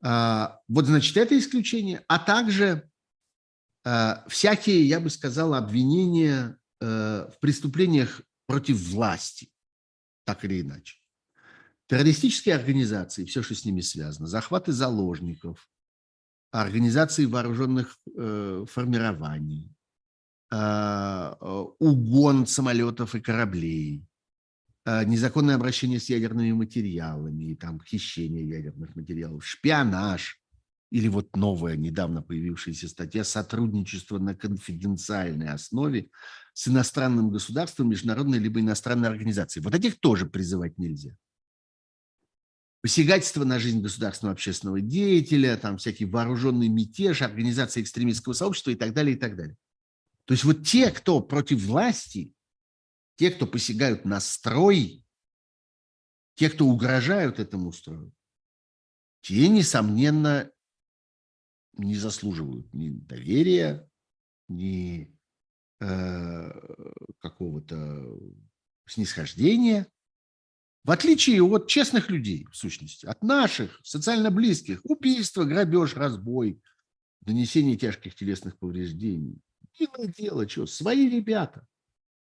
А, вот, значит, это исключение, а также а, всякие, я бы сказал, обвинения а, в преступлениях против власти, так или иначе. Террористические организации, все, что с ними связано, захваты заложников, организации вооруженных э, формирований, угон самолетов и кораблей, а, незаконное обращение с ядерными материалами, там, хищение ядерных материалов, шпионаж, или вот новая, недавно появившаяся статья «Сотрудничество на конфиденциальной основе с иностранным государством, международной либо иностранной организацией». Вот этих тоже призывать нельзя. Посягательство на жизнь государственного общественного деятеля, там всякий вооруженный мятеж, организация экстремистского сообщества и так далее, и так далее. То есть вот те, кто против власти, те, кто посягают на строй, те, кто угрожают этому строю, те, несомненно, не заслуживают ни доверия, ни э, какого-то снисхождения, в отличие от честных людей, в сущности, от наших, социально близких, убийство, грабеж, разбой, нанесение тяжких телесных повреждений, Милое дело, что, свои ребята.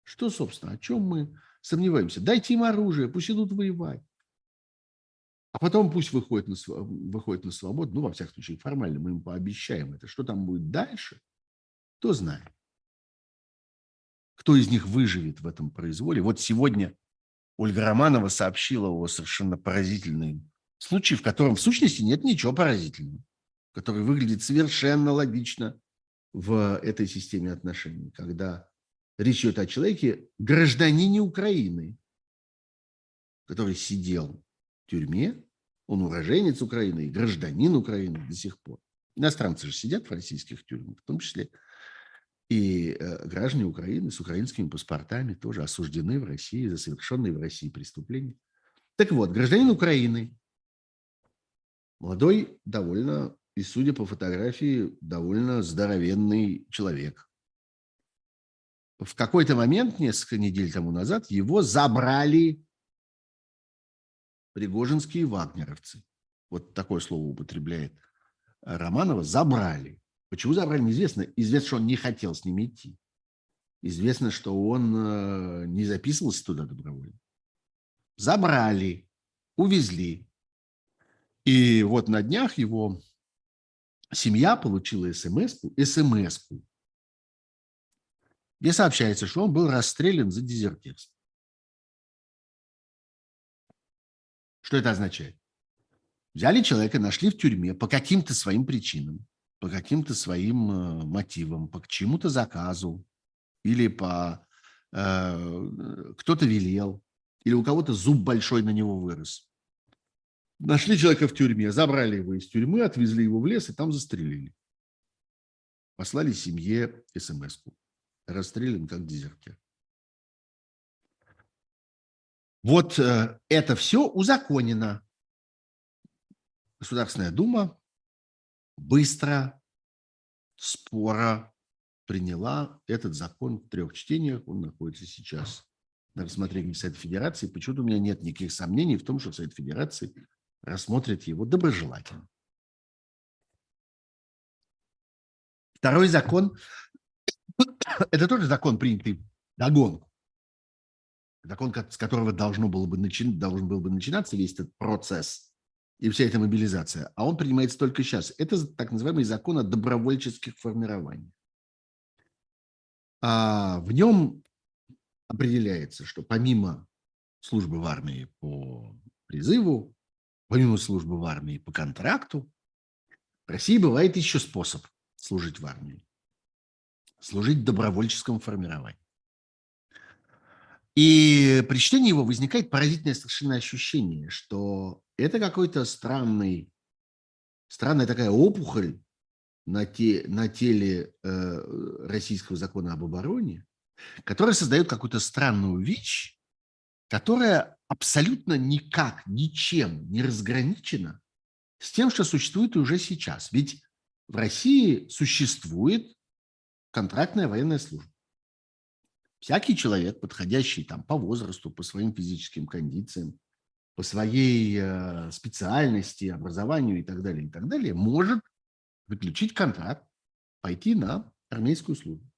Что, собственно, о чем мы сомневаемся? Дайте им оружие, пусть идут воевать. А потом пусть выходит на, выходит на свободу, ну, во всяком случае, формально мы им пообещаем это. Что там будет дальше, кто знает. Кто из них выживет в этом произволе? Вот сегодня Ольга Романова сообщила о совершенно поразительном случае, в котором в сущности нет ничего поразительного, который выглядит совершенно логично в этой системе отношений, когда речь идет о человеке, гражданине Украины, который сидел тюрьме, он уроженец Украины и гражданин Украины до сих пор. Иностранцы же сидят в российских тюрьмах, в том числе и э, граждане Украины с украинскими паспортами тоже осуждены в России за совершенные в России преступления. Так вот, гражданин Украины, молодой, довольно, и судя по фотографии, довольно здоровенный человек. В какой-то момент, несколько недель тому назад, его забрали пригожинские вагнеровцы. Вот такое слово употребляет Романова. Забрали. Почему забрали, неизвестно. Известно, что он не хотел с ними идти. Известно, что он э, не записывался туда добровольно. Забрали, увезли. И вот на днях его семья получила смс-ку, смс-ку, где сообщается, что он был расстрелян за дезертирство. Что это означает? Взяли человека, нашли в тюрьме по каким-то своим причинам, по каким-то своим э, мотивам, по чему-то заказу или по э, кто-то велел, или у кого-то зуб большой на него вырос. Нашли человека в тюрьме, забрали его из тюрьмы, отвезли его в лес и там застрелили. Послали семье смс-ку. Расстрелян как дезертир. Вот э, это все узаконено. Государственная Дума быстро, спора приняла этот закон в трех чтениях. Он находится сейчас на рассмотрении Совета Федерации. Почему-то у меня нет никаких сомнений в том, что Совет Федерации рассмотрит его доброжелательно. Второй закон – это тоже закон, принятый догонку закон, с которого должно было бы начи... должен был бы начинаться весь этот процесс и вся эта мобилизация, а он принимается только сейчас. Это так называемый закон о добровольческих формированиях. А в нем определяется, что помимо службы в армии по призыву, помимо службы в армии по контракту, в России бывает еще способ служить в армии. Служить в добровольческом формировании. И при чтении его возникает поразительное совершенно ощущение, что это какой-то странный, странная такая опухоль на, те, на теле э, российского закона об обороне, которая создает какую-то странную вещь, которая абсолютно никак, ничем не разграничена с тем, что существует уже сейчас. Ведь в России существует контрактная военная служба. Всякий человек, подходящий там по возрасту, по своим физическим кондициям, по своей э, специальности, образованию и так далее, и так далее, может заключить контракт, пойти на армейскую службу.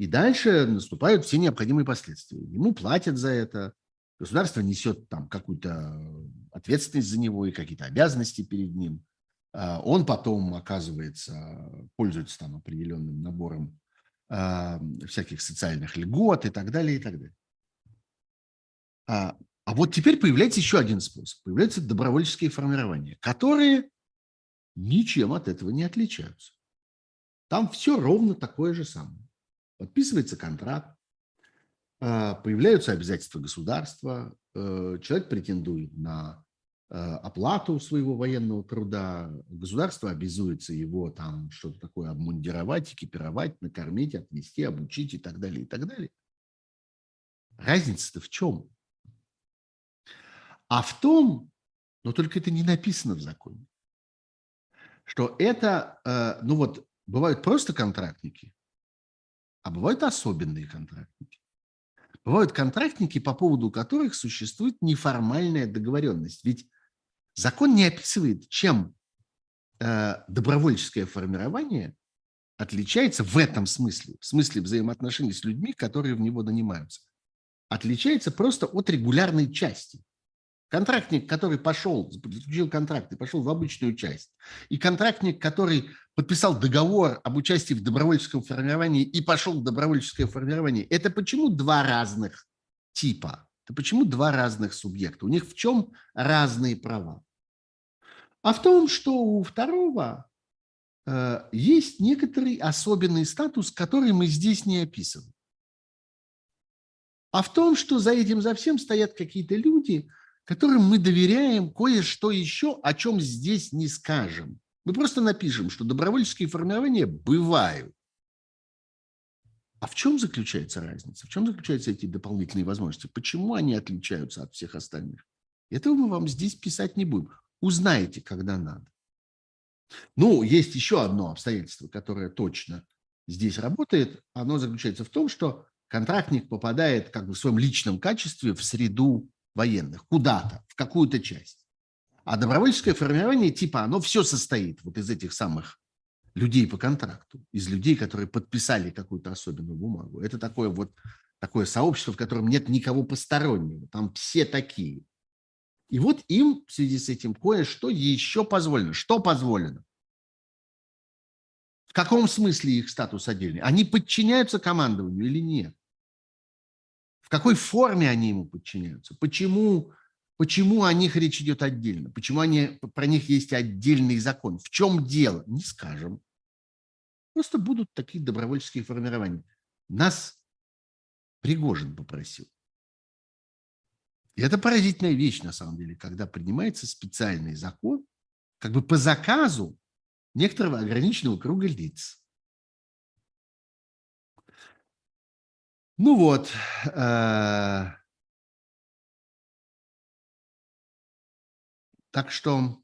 И дальше наступают все необходимые последствия. Ему платят за это, государство несет там какую-то ответственность за него и какие-то обязанности перед ним. А он потом, оказывается, пользуется там определенным набором всяких социальных льгот и так далее, и так далее. А, а вот теперь появляется еще один способ. Появляются добровольческие формирования, которые ничем от этого не отличаются. Там все ровно такое же самое. Подписывается контракт, а, появляются обязательства государства, э, человек претендует на Э, оплату своего военного труда, государство обязуется его там что-то такое обмундировать, экипировать, накормить, отвести, обучить и так далее, и так далее. Разница-то в чем? А в том, но только это не написано в законе, что это, э, ну вот, бывают просто контрактники, а бывают особенные контрактники. Бывают контрактники, по поводу которых существует неформальная договоренность. Ведь Закон не описывает, чем э, добровольческое формирование отличается в этом смысле, в смысле взаимоотношений с людьми, которые в него нанимаются, отличается просто от регулярной части. Контрактник, который пошел, заключил контракт и пошел в обычную часть, и контрактник, который подписал договор об участии в добровольческом формировании и пошел в добровольческое формирование, это почему два разных типа? Это почему два разных субъекта? У них в чем разные права? А в том, что у второго э, есть некоторый особенный статус, который мы здесь не описываем. А в том, что за этим, за всем стоят какие-то люди, которым мы доверяем кое-что еще, о чем здесь не скажем. Мы просто напишем, что добровольческие формирования бывают. А в чем заключается разница? В чем заключаются эти дополнительные возможности? Почему они отличаются от всех остальных? Этого мы вам здесь писать не будем. Узнаете, когда надо. Ну, есть еще одно обстоятельство, которое точно здесь работает. Оно заключается в том, что контрактник попадает как бы в своем личном качестве в среду военных, куда-то, в какую-то часть. А добровольческое формирование типа, оно все состоит вот из этих самых людей по контракту, из людей, которые подписали какую-то особенную бумагу. Это такое вот такое сообщество, в котором нет никого постороннего. Там все такие. И вот им в связи с этим кое-что еще позволено. Что позволено? В каком смысле их статус отдельный? Они подчиняются командованию или нет? Какой форме они ему подчиняются? Почему Почему о них речь идет отдельно? Почему они, про них есть отдельный закон? В чем дело? Не скажем. Просто будут такие добровольческие формирования. Нас Пригожин попросил. И это поразительная вещь, на самом деле, когда принимается специальный закон, как бы по заказу некоторого ограниченного круга лиц. Ну вот, э Так что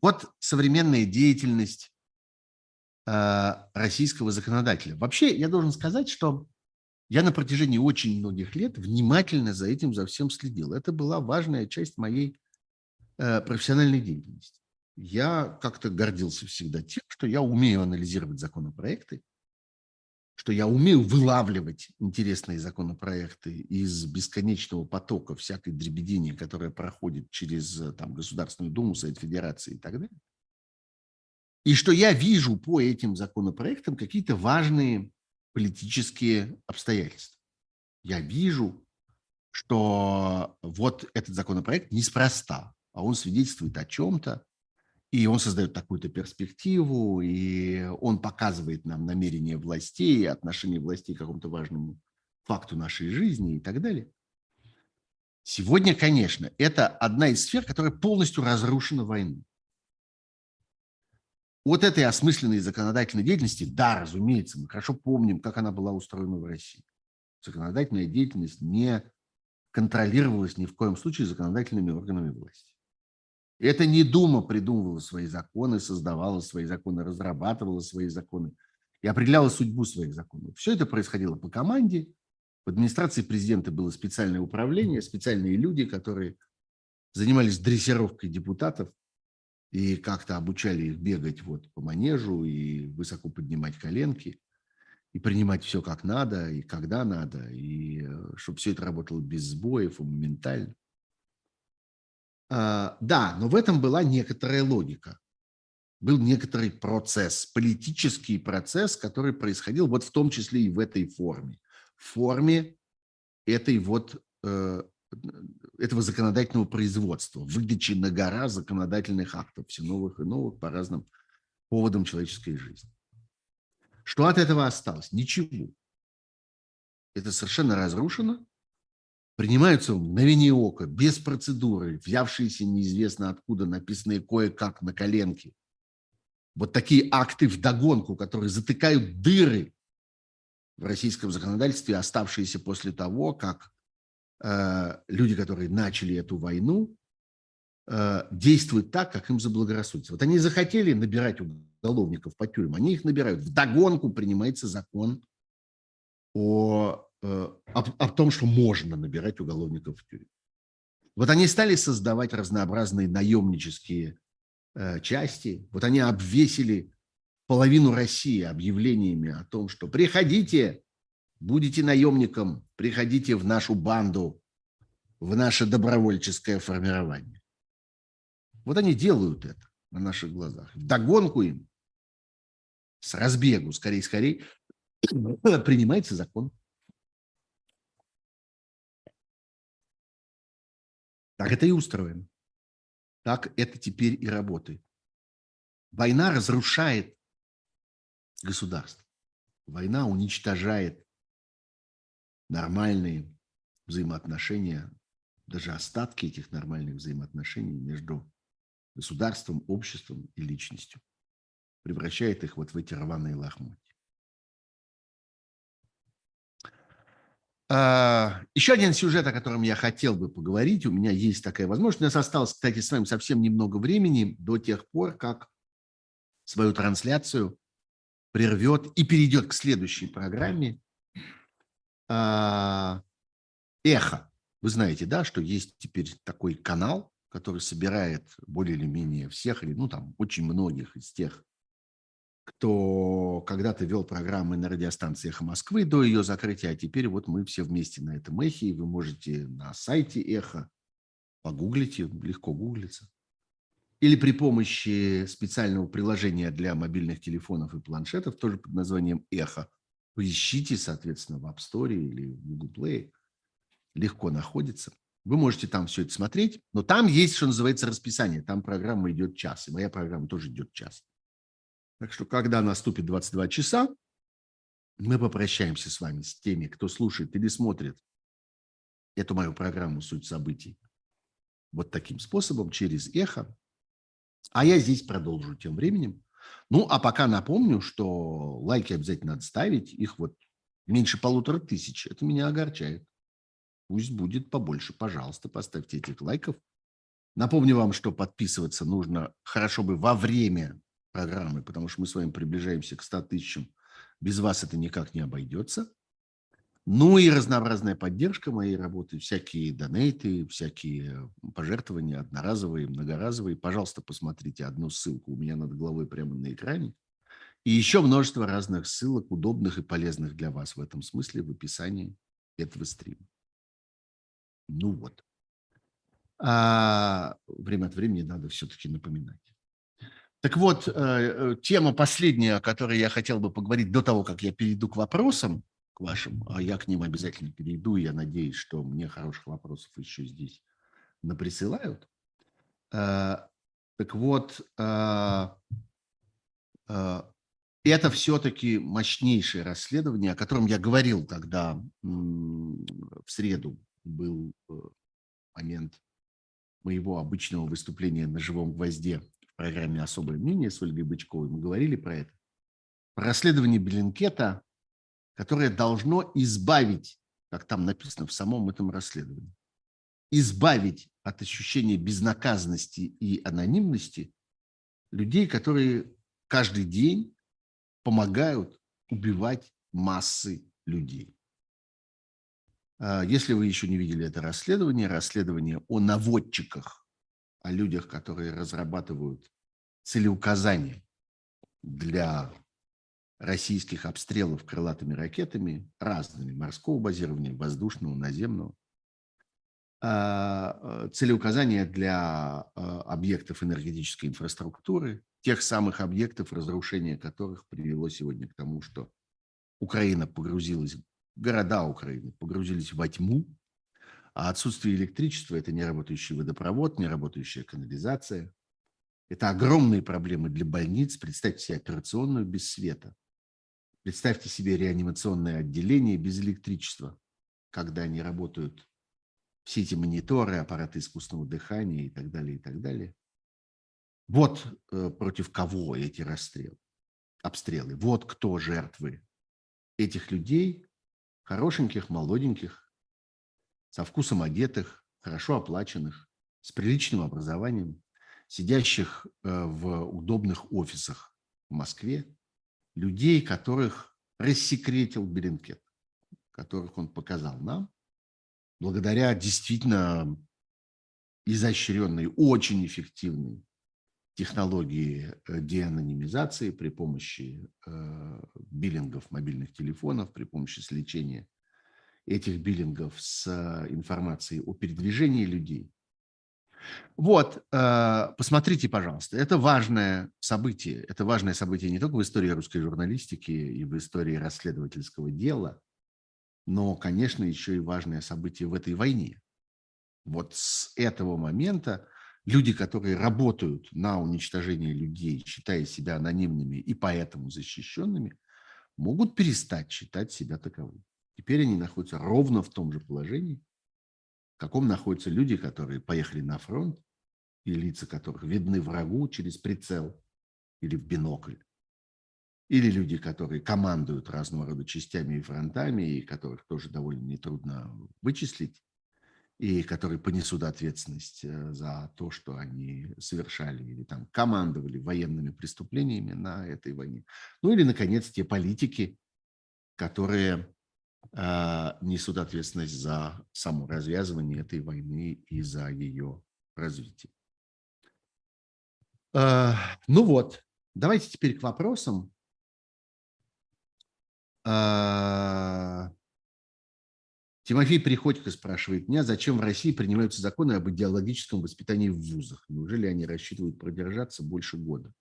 вот современная деятельность э, российского законодателя. Вообще, я должен сказать, что я на протяжении очень многих лет внимательно за этим, за всем следил. Это была важная часть моей э, профессиональной деятельности. Я как-то гордился всегда тем, что я умею анализировать законопроекты, что я умею вылавливать интересные законопроекты из бесконечного потока всякой дребедения, которая проходит через э, там, Государственную Думу, Совет Федерации и так далее. И что я вижу по этим законопроектам какие-то важные политические обстоятельства. Я вижу, что вот этот законопроект неспроста, а он свидетельствует о чем-то, и он создает такую-то перспективу, и он показывает нам намерения властей, отношение властей к какому-то важному факту нашей жизни и так далее. Сегодня, конечно, это одна из сфер, которая полностью разрушена войной. Вот этой осмысленной законодательной деятельности, да, разумеется, мы хорошо помним, как она была устроена в России. Законодательная деятельность не контролировалась ни в коем случае законодательными органами власти. Это не Дума придумывала свои законы, создавала свои законы, разрабатывала свои законы и определяла судьбу своих законов. Все это происходило по команде. В администрации президента было специальное управление, специальные люди, которые занимались дрессировкой депутатов и как-то обучали их бегать вот по манежу и высоко поднимать коленки и принимать все как надо и когда надо, и э, чтобы все это работало без сбоев и моментально. А, да, но в этом была некоторая логика. Был некоторый процесс, политический процесс, который происходил вот в том числе и в этой форме. В форме этой вот, э, этого законодательного производства, выдачи на гора законодательных актов, все новых и новых по разным поводам человеческой жизни. Что от этого осталось? Ничего. Это совершенно разрушено, принимаются в мгновение ока, без процедуры, взявшиеся неизвестно откуда, написанные кое-как на коленке. Вот такие акты в догонку, которые затыкают дыры в российском законодательстве, оставшиеся после того, как э, люди, которые начали эту войну, э, действуют так, как им заблагорассудится. Вот они захотели набирать уголовников по тюрьмам, они их набирают. В догонку принимается закон о о, о том, что можно набирать уголовников в тюрьму. Вот они стали создавать разнообразные наемнические э, части. Вот они обвесили половину России объявлениями о том, что приходите, будете наемником, приходите в нашу банду, в наше добровольческое формирование. Вот они делают это на наших глазах. Догонку им, с разбегу, скорее-скорее, принимается закон. Так это и устроено. Так это теперь и работает. Война разрушает государство. Война уничтожает нормальные взаимоотношения, даже остатки этих нормальных взаимоотношений между государством, обществом и личностью. Превращает их вот в эти рваные лохмотья. А, еще один сюжет, о котором я хотел бы поговорить. У меня есть такая возможность. У нас осталось, кстати, с вами совсем немного времени до тех пор, как свою трансляцию прервет и перейдет к следующей программе а, «Эхо». Вы знаете, да, что есть теперь такой канал, который собирает более или менее всех, или, ну, там, очень многих из тех, кто когда-то вел программы на радиостанции «Эхо Москвы» до ее закрытия, а теперь вот мы все вместе на этом «Эхе», и вы можете на сайте «Эхо» погуглите, легко гуглится, или при помощи специального приложения для мобильных телефонов и планшетов, тоже под названием «Эхо», поищите, соответственно, в App Store или в Google Play, легко находится. Вы можете там все это смотреть, но там есть, что называется, расписание. Там программа идет час, и моя программа тоже идет час. Так что, когда наступит 22 часа, мы попрощаемся с вами, с теми, кто слушает или смотрит эту мою программу «Суть событий» вот таким способом, через эхо. А я здесь продолжу тем временем. Ну, а пока напомню, что лайки обязательно надо ставить. Их вот меньше полутора тысяч. Это меня огорчает. Пусть будет побольше. Пожалуйста, поставьте этих лайков. Напомню вам, что подписываться нужно хорошо бы во время программы, потому что мы с вами приближаемся к 100 тысячам. Без вас это никак не обойдется. Ну и разнообразная поддержка моей работы, всякие донейты, всякие пожертвования, одноразовые, многоразовые. Пожалуйста, посмотрите одну ссылку у меня над головой прямо на экране. И еще множество разных ссылок, удобных и полезных для вас в этом смысле в описании этого стрима. Ну вот. А время от времени надо все-таки напоминать. Так вот, э, э, тема последняя, о которой я хотел бы поговорить до того, как я перейду к вопросам, к вашим, а я к ним обязательно перейду, я надеюсь, что мне хороших вопросов еще здесь наприсылают. Э, так вот, это все-таки мощнейшее расследование, о котором я говорил, когда в среду был момент моего обычного выступления на живом гвозде программе «Особое мнение» с Ольгой Бычковой, мы говорили про это, про расследование Беллинкета, которое должно избавить, как там написано в самом этом расследовании, избавить от ощущения безнаказанности и анонимности людей, которые каждый день помогают убивать массы людей. А, если вы еще не видели это расследование, расследование о наводчиках о людях, которые разрабатывают целеуказания для российских обстрелов крылатыми ракетами разными, морского базирования, воздушного, наземного. А, целеуказания для а, объектов энергетической инфраструктуры, тех самых объектов, разрушения которых привело сегодня к тому, что Украина погрузилась, города Украины погрузились во тьму, а отсутствие электричества – это неработающий водопровод, неработающая канализация. Это огромные проблемы для больниц. Представьте себе операционную без света. Представьте себе реанимационное отделение без электричества, когда они работают все эти мониторы, аппараты искусственного дыхания и так далее, и так далее. Вот э, против кого эти расстрелы, обстрелы. Вот кто жертвы этих людей, хорошеньких, молоденьких, со вкусом одетых, хорошо оплаченных, с приличным образованием, сидящих э, в удобных офисах в Москве, людей, которых рассекретил Беренкет, которых он показал нам, благодаря действительно изощренной, очень эффективной технологии э, деанонимизации при помощи э, биллингов мобильных телефонов, при помощи сличения этих биллингов с информацией о передвижении людей. Вот, э, посмотрите, пожалуйста, это важное событие. Это важное событие не только в истории русской журналистики и в истории расследовательского дела, но, конечно, еще и важное событие в этой войне. Вот с этого момента люди, которые работают на уничтожение людей, считая себя анонимными и поэтому защищенными, могут перестать считать себя таковыми. Теперь они находятся ровно в том же положении, в каком находятся люди, которые поехали на фронт, и лица которых видны врагу через прицел или в бинокль. Или люди, которые командуют разного рода частями и фронтами, и которых тоже довольно нетрудно вычислить, и которые понесут ответственность э, за то, что они совершали или там командовали военными преступлениями на этой войне. Ну или, наконец, те политики, которые несут ответственность за само развязывание этой войны и за ее развитие. Э, ну вот, давайте теперь к вопросам. Э, Тимофей Приходько спрашивает меня, зачем в России принимаются законы об идеологическом воспитании в вузах? Неужели они рассчитывают продержаться больше года?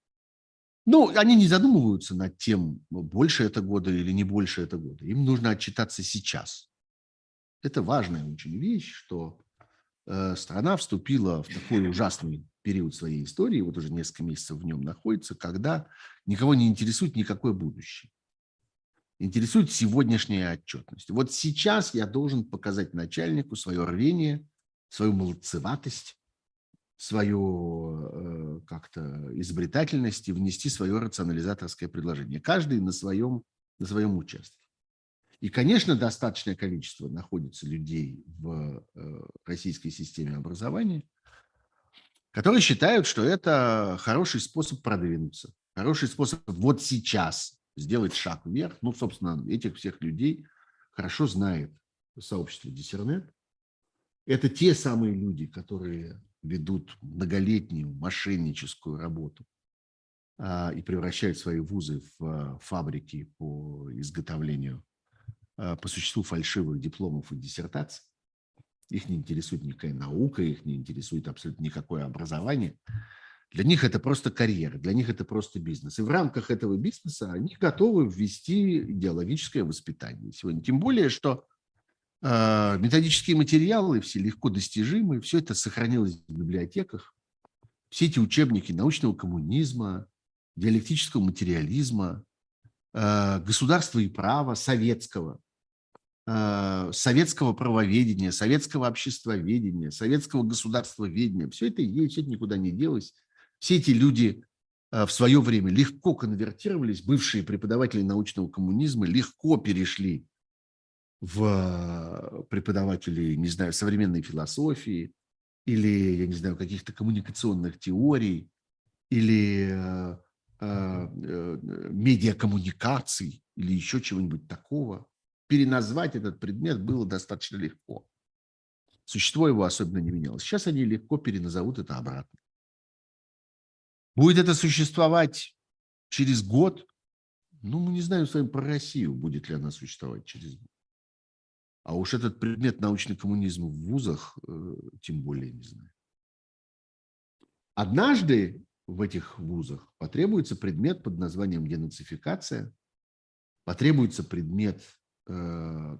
Ну, они не задумываются над тем, больше это года или не больше это года. Им нужно отчитаться сейчас. Это важная очень вещь, что э, страна вступила в такой ужасный период своей истории, вот уже несколько месяцев в нем находится, когда никого не интересует никакое будущее интересует сегодняшняя отчетность. Вот сейчас я должен показать начальнику свое рвение, свою молодцеватость, свою э, как-то изобретательность и внести свое рационализаторское предложение. Каждый на своем, на своем участке. И, конечно, достаточное количество находится людей в э, российской системе образования, которые считают, что это хороший способ продвинуться, хороший способ вот сейчас сделать шаг вверх. Ну, собственно, этих всех людей хорошо знает сообщество Диссернет. Это те самые люди, которые ведут многолетнюю мошенническую работу а, и превращают свои вузы в а, фабрики по изготовлению а, по существу фальшивых дипломов и диссертаций. Их не интересует никакая наука, их не интересует абсолютно никакое образование. Для них это просто карьера, для них это просто бизнес. И в рамках этого бизнеса они готовы ввести идеологическое воспитание сегодня. Тем более, что методические материалы все легко достижимы, все это сохранилось в библиотеках. Все эти учебники научного коммунизма, диалектического материализма, э, государства и права советского, э, советского правоведения, советского обществоведения, советского государствоведения. Все это есть, все это никуда не делось. Все эти люди в свое время легко конвертировались, бывшие преподаватели научного коммунизма легко перешли в э, преподавателей, не знаю, современной философии или, я не знаю, каких-то коммуникационных теорий или э, э, медиакоммуникаций или еще чего-нибудь такого. Переназвать этот предмет было достаточно легко. Существо его особенно не менялось. Сейчас они легко переназовут это обратно. Будет это существовать через год? Ну, мы не знаем с вами про Россию, будет ли она существовать через год. А уж этот предмет научный коммунизм в вузах э, тем более не знаю. Однажды в этих вузах потребуется предмет под названием денацификация, потребуется предмет э,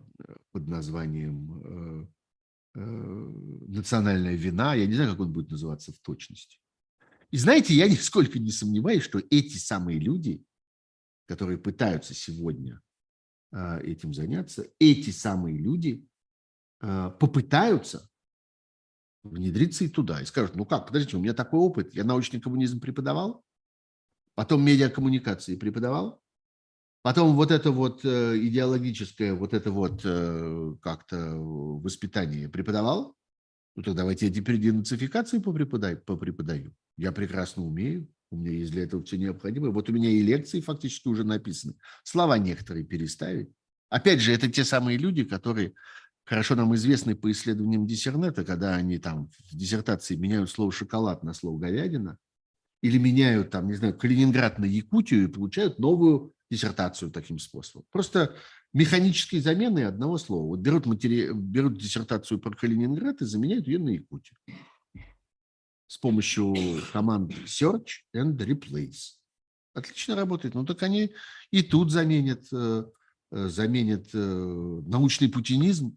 под названием э, национальная вина. Я не знаю, как он будет называться в точности. И знаете, я нисколько не сомневаюсь, что эти самые люди, которые пытаются сегодня этим заняться, эти самые люди а, попытаются внедриться и туда, и скажут, ну как, подождите, у меня такой опыт, я научный коммунизм преподавал, потом медиакоммуникации преподавал, потом вот это вот э, идеологическое, вот это вот э, как-то воспитание преподавал, ну так давайте я теперь денацификацию попреподаю. попреподаю. Я прекрасно умею, у меня есть для этого все необходимое. Вот у меня и лекции фактически уже написаны. Слова некоторые переставить. Опять же, это те самые люди, которые хорошо нам известны по исследованиям диссернета, когда они там в диссертации меняют слово «шоколад» на слово «говядина», или меняют там, не знаю, Калининград на Якутию и получают новую диссертацию таким способом. Просто механические замены одного слова. Вот берут, матери... берут диссертацию про Калининград и заменяют ее на Якутию с помощью команд Search and Replace. Отлично работает. Ну так они и тут заменят, э, э, заменят э, научный путинизм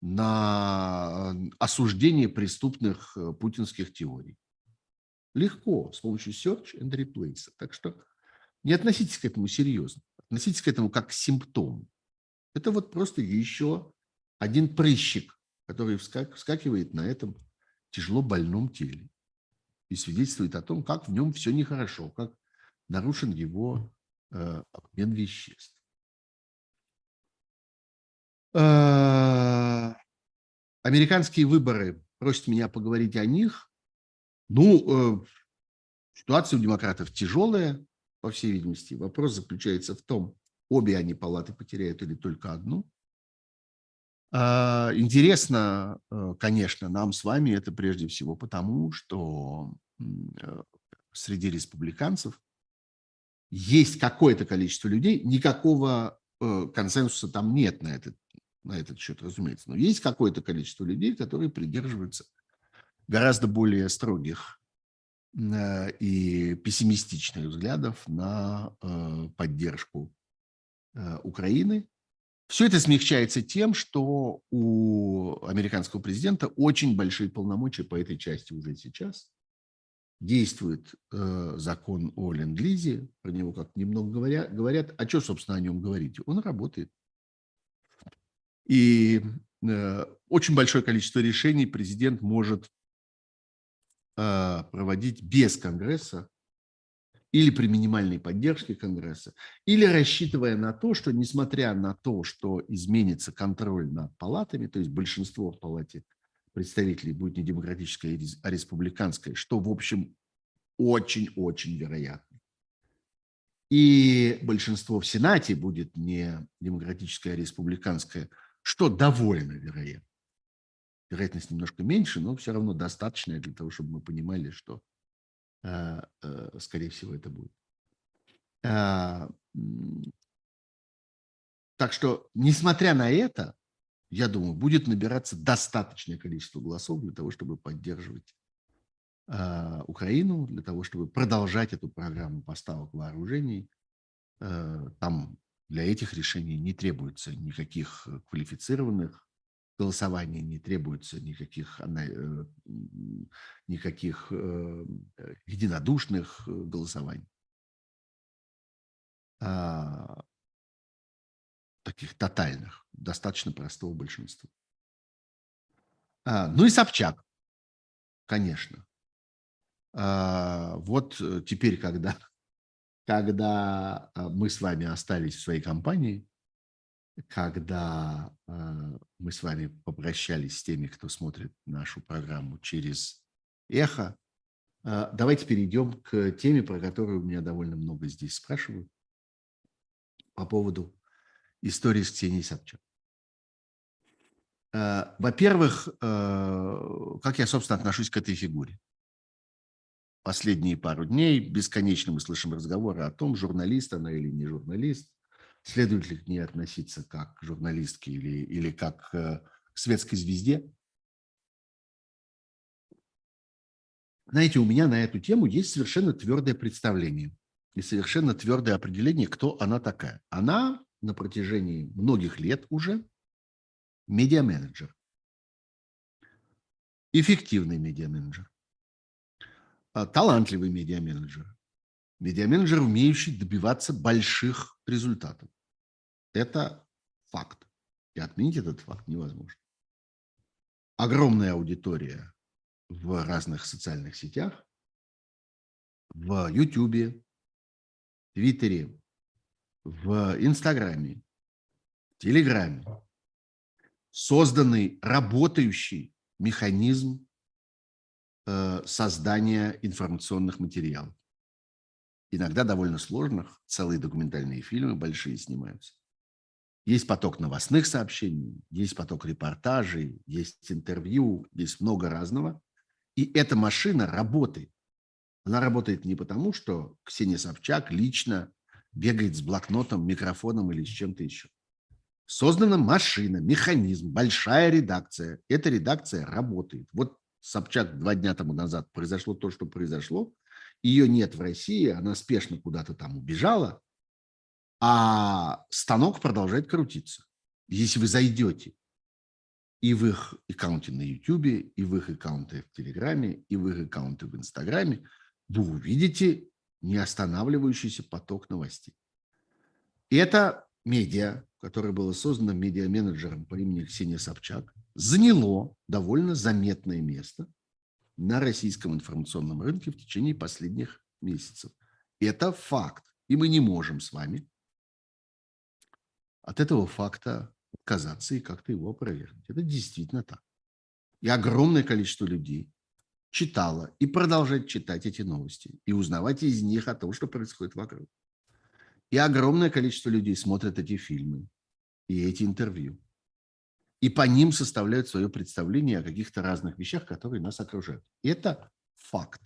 на осуждение преступных путинских теорий. Легко, с помощью Search and Replace. Так что не относитесь к этому серьезно. Относитесь к этому как к симптому. Это вот просто еще один прыщик, который вскакивает на этом тяжело больном теле и свидетельствует о том, как в нем все нехорошо, как нарушен его э, обмен веществ. Э, американские выборы просят меня поговорить о них. Ну, э, ситуация у демократов тяжелая, по всей видимости. Вопрос заключается в том, обе они палаты потеряют или только одну. А, интересно, э, конечно, нам с вами это прежде всего потому, что э, среди республиканцев есть какое-то количество людей, никакого э, консенсуса там нет на этот, на этот счет, разумеется, но есть какое-то количество людей, которые придерживаются гораздо более строгих и пессимистичных взглядов на поддержку Украины все это смягчается тем, что у американского президента очень большие полномочия по этой части уже сейчас. Действует э, закон о ленд-лизе, про него как немного говоря, говорят. А что, собственно, о нем говорить? Он работает. И э, очень большое количество решений президент может э, проводить без Конгресса или при минимальной поддержке Конгресса, или рассчитывая на то, что несмотря на то, что изменится контроль над палатами, то есть большинство в палате представителей будет не демократическое, а республиканское, что, в общем, очень-очень вероятно. И большинство в Сенате будет не демократическое, а республиканское, что довольно вероятно. Вероятность немножко меньше, но все равно достаточная для того, чтобы мы понимали, что скорее всего, это будет. А, так что, несмотря на это, я думаю, будет набираться достаточное количество голосов для того, чтобы поддерживать а, Украину, для того, чтобы продолжать эту программу поставок вооружений. Э, там для этих решений не требуется никаких квалифицированных голосования не требуется никаких, э, никаких э, единодушных э, голосований. А, таких тотальных, достаточно простого большинства. А, ну и Собчак, конечно. А, вот теперь, когда, когда мы с вами остались в своей компании, когда э, мы с вами попрощались с теми, кто смотрит нашу программу через эхо, э, давайте перейдем к теме, про которую у меня довольно много здесь спрашивают по поводу истории с Ксенией Собчак. Э, во-первых, как я, собственно, отношусь к этой фигуре? Последние пару дней бесконечно мы слышим разговоры о том, журналист она или не журналист, Следует ли к ней относиться как к журналистке или, или как к светской звезде? Знаете, у меня на эту тему есть совершенно твердое представление и совершенно твердое определение, кто она такая. Она на протяжении многих лет уже медиа-менеджер. Эффективный медиа-менеджер. А, талантливый медиа-менеджер. Медиа-менеджер, умеющий добиваться больших результатов. Это факт. И отменить этот факт невозможно. Огромная аудитория в разных социальных сетях, в Ютубе, Твиттере, в Инстаграме, Телеграме. Созданный работающий механизм э, создания информационных материалов. Иногда довольно сложных, целые документальные фильмы большие снимаются. Есть поток новостных сообщений, есть поток репортажей, есть интервью, есть много разного. И эта машина работает. Она работает не потому, что Ксения Собчак лично бегает с блокнотом, микрофоном или с чем-то еще. Создана машина, механизм, большая редакция. Эта редакция работает. Вот Собчак два дня тому назад произошло то, что произошло. Ее нет в России, она спешно куда-то там убежала, а станок продолжает крутиться. Если вы зайдете и в их аккаунте на YouTube, и в их аккаунты в Телеграме, и в их аккаунты в Инстаграме, вы увидите неостанавливающийся поток новостей. И это медиа, которое было создано медиа-менеджером по имени Ксения Собчак, заняло довольно заметное место на российском информационном рынке в течение последних месяцев. Это факт. И мы не можем с вами от этого факта отказаться и как-то его опровергнуть. Это действительно так. И огромное количество людей читала и продолжает читать эти новости и узнавать из них о том, что происходит вокруг. И огромное количество людей смотрят эти фильмы и эти интервью. И по ним составляют свое представление о каких-то разных вещах, которые нас окружают. Это факт.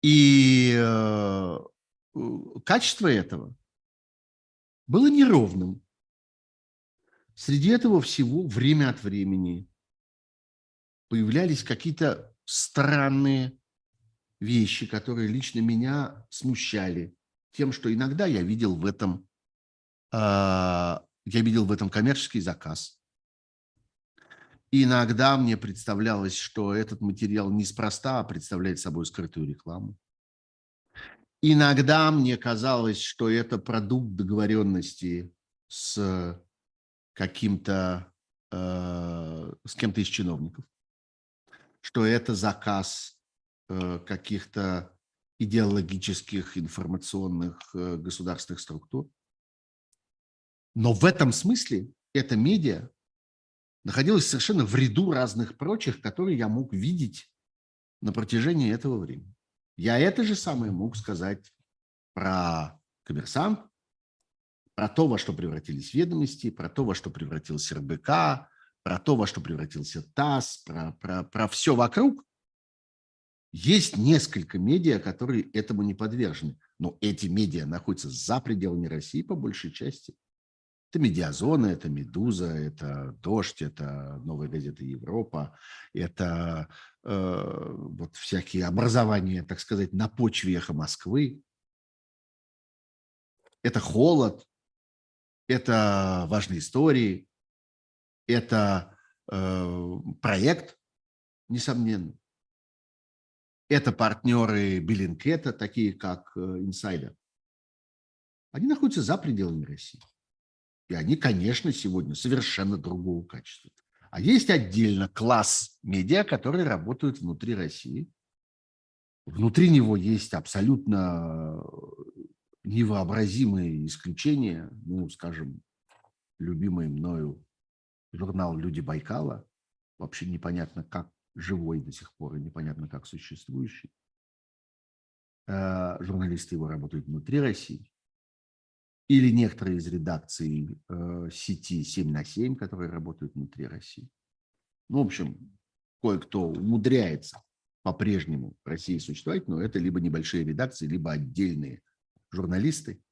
И э, качество этого было неровным. Среди этого всего время от времени появлялись какие-то странные вещи, которые лично меня смущали тем, что иногда я видел в этом, э, я видел в этом коммерческий заказ. Иногда мне представлялось, что этот материал неспроста представляет собой скрытую рекламу. Иногда мне казалось, что это продукт договоренности с каким-то, э, с кем-то из чиновников что это заказ э, каких-то идеологических, информационных э, государственных структур. Но в этом смысле эта медиа находилась совершенно в ряду разных прочих, которые я мог видеть на протяжении этого времени. Я это же самое мог сказать про коммерсант, про то, во что превратились ведомости, про то, во что превратился РБК, про то, во что превратился ТАСС, про, про, про все вокруг, есть несколько медиа, которые этому не подвержены. Но эти медиа находятся за пределами России по большей части. Это «Медиазона», это «Медуза», это «Дождь», это «Новая газета Европа», это э, вот всякие образования, так сказать, на почве эхо Москвы. Это «Холод», это «Важные истории», это э, проект, несомненно. Это партнеры Беллинкета, такие как э, Инсайдер. Они находятся за пределами России. И они, конечно, сегодня совершенно другого качества. А есть отдельно класс медиа, которые работают внутри России. Внутри него есть абсолютно невообразимые исключения. Ну, скажем, любимый мною журнал «Люди Байкала», вообще непонятно как живой до сих пор и непонятно как существующий. Э, журналисты его работают внутри России. Или некоторые из редакций э, сети 7 на 7, которые работают внутри России. Ну, в общем, кое-кто умудряется по-прежнему в России существовать, но это либо небольшие редакции, либо отдельные журналисты.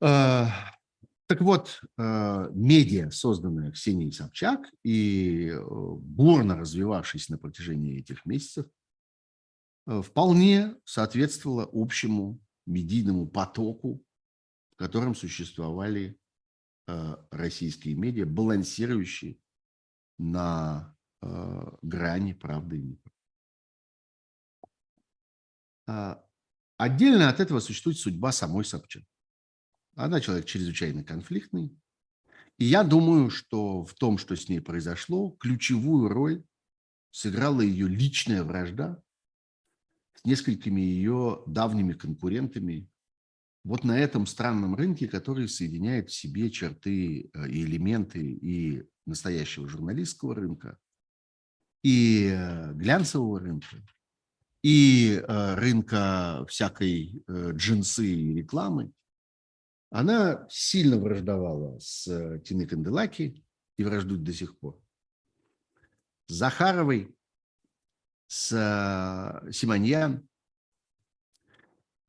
Э, так вот, э, медиа, созданная Ксенией Собчак и бурно развивавшись на протяжении этих месяцев, вполне соответствовала общему медийному потоку, котором существовали российские медиа, балансирующие на грани правды и неправды. А отдельно от этого существует судьба самой Собчак. Она человек чрезвычайно конфликтный. И я думаю, что в том, что с ней произошло, ключевую роль сыграла ее личная вражда с несколькими ее давними конкурентами вот на этом странном рынке, который соединяет в себе черты э, и элементы и настоящего журналистского рынка, и э, глянцевого рынка, и э, рынка всякой джинсы и рекламы, она сильно враждовала с Тиной Канделаки и враждует до сих пор. С Захаровой, с Симоньян.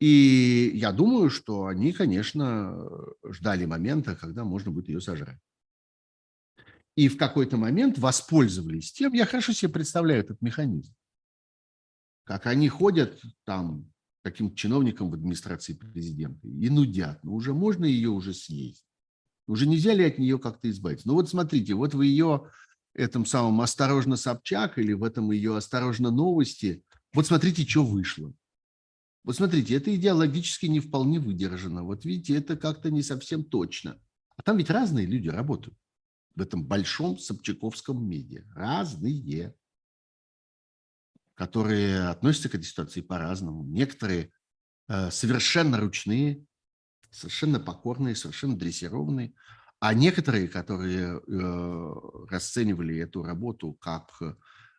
И я думаю, что они, конечно, ждали момента, когда можно будет ее сожрать. И в какой-то момент воспользовались тем, я хорошо себе представляю этот механизм, как они ходят там каким-то чиновникам в администрации президента и нудят, ну уже можно ее уже съесть, уже нельзя ли от нее как-то избавиться? Ну вот смотрите, вот в ее этом самом «Осторожно, Собчак» или в этом ее «Осторожно, новости», вот смотрите, что вышло. Вот смотрите, это идеологически не вполне выдержано. Вот видите, это как-то не совсем точно. А там ведь разные люди работают в этом большом собчаковском медиа. Разные, которые относятся к этой ситуации по-разному. Некоторые э, совершенно ручные, совершенно покорные, совершенно дрессированные, а некоторые, которые э, расценивали эту работу как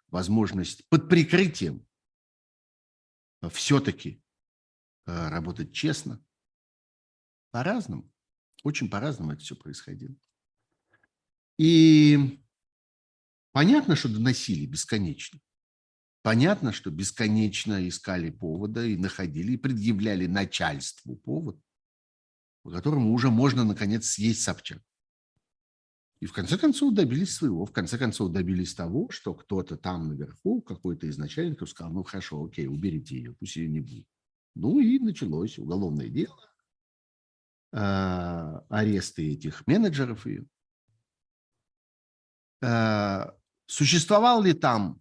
возможность под прикрытием все-таки э, работать честно, по-разному, очень по-разному это все происходило. И понятно, что доносили бесконечно. Понятно, что бесконечно искали повода и находили, и предъявляли начальству повод, по которому уже можно, наконец, съесть Собчак. И в конце концов добились своего. В конце концов добились того, что кто-то там наверху, какой-то из начальников сказал, ну хорошо, окей, уберите ее, пусть ее не будет. Ну и началось уголовное дело, а, аресты этих менеджеров ее. Э, существовал ли там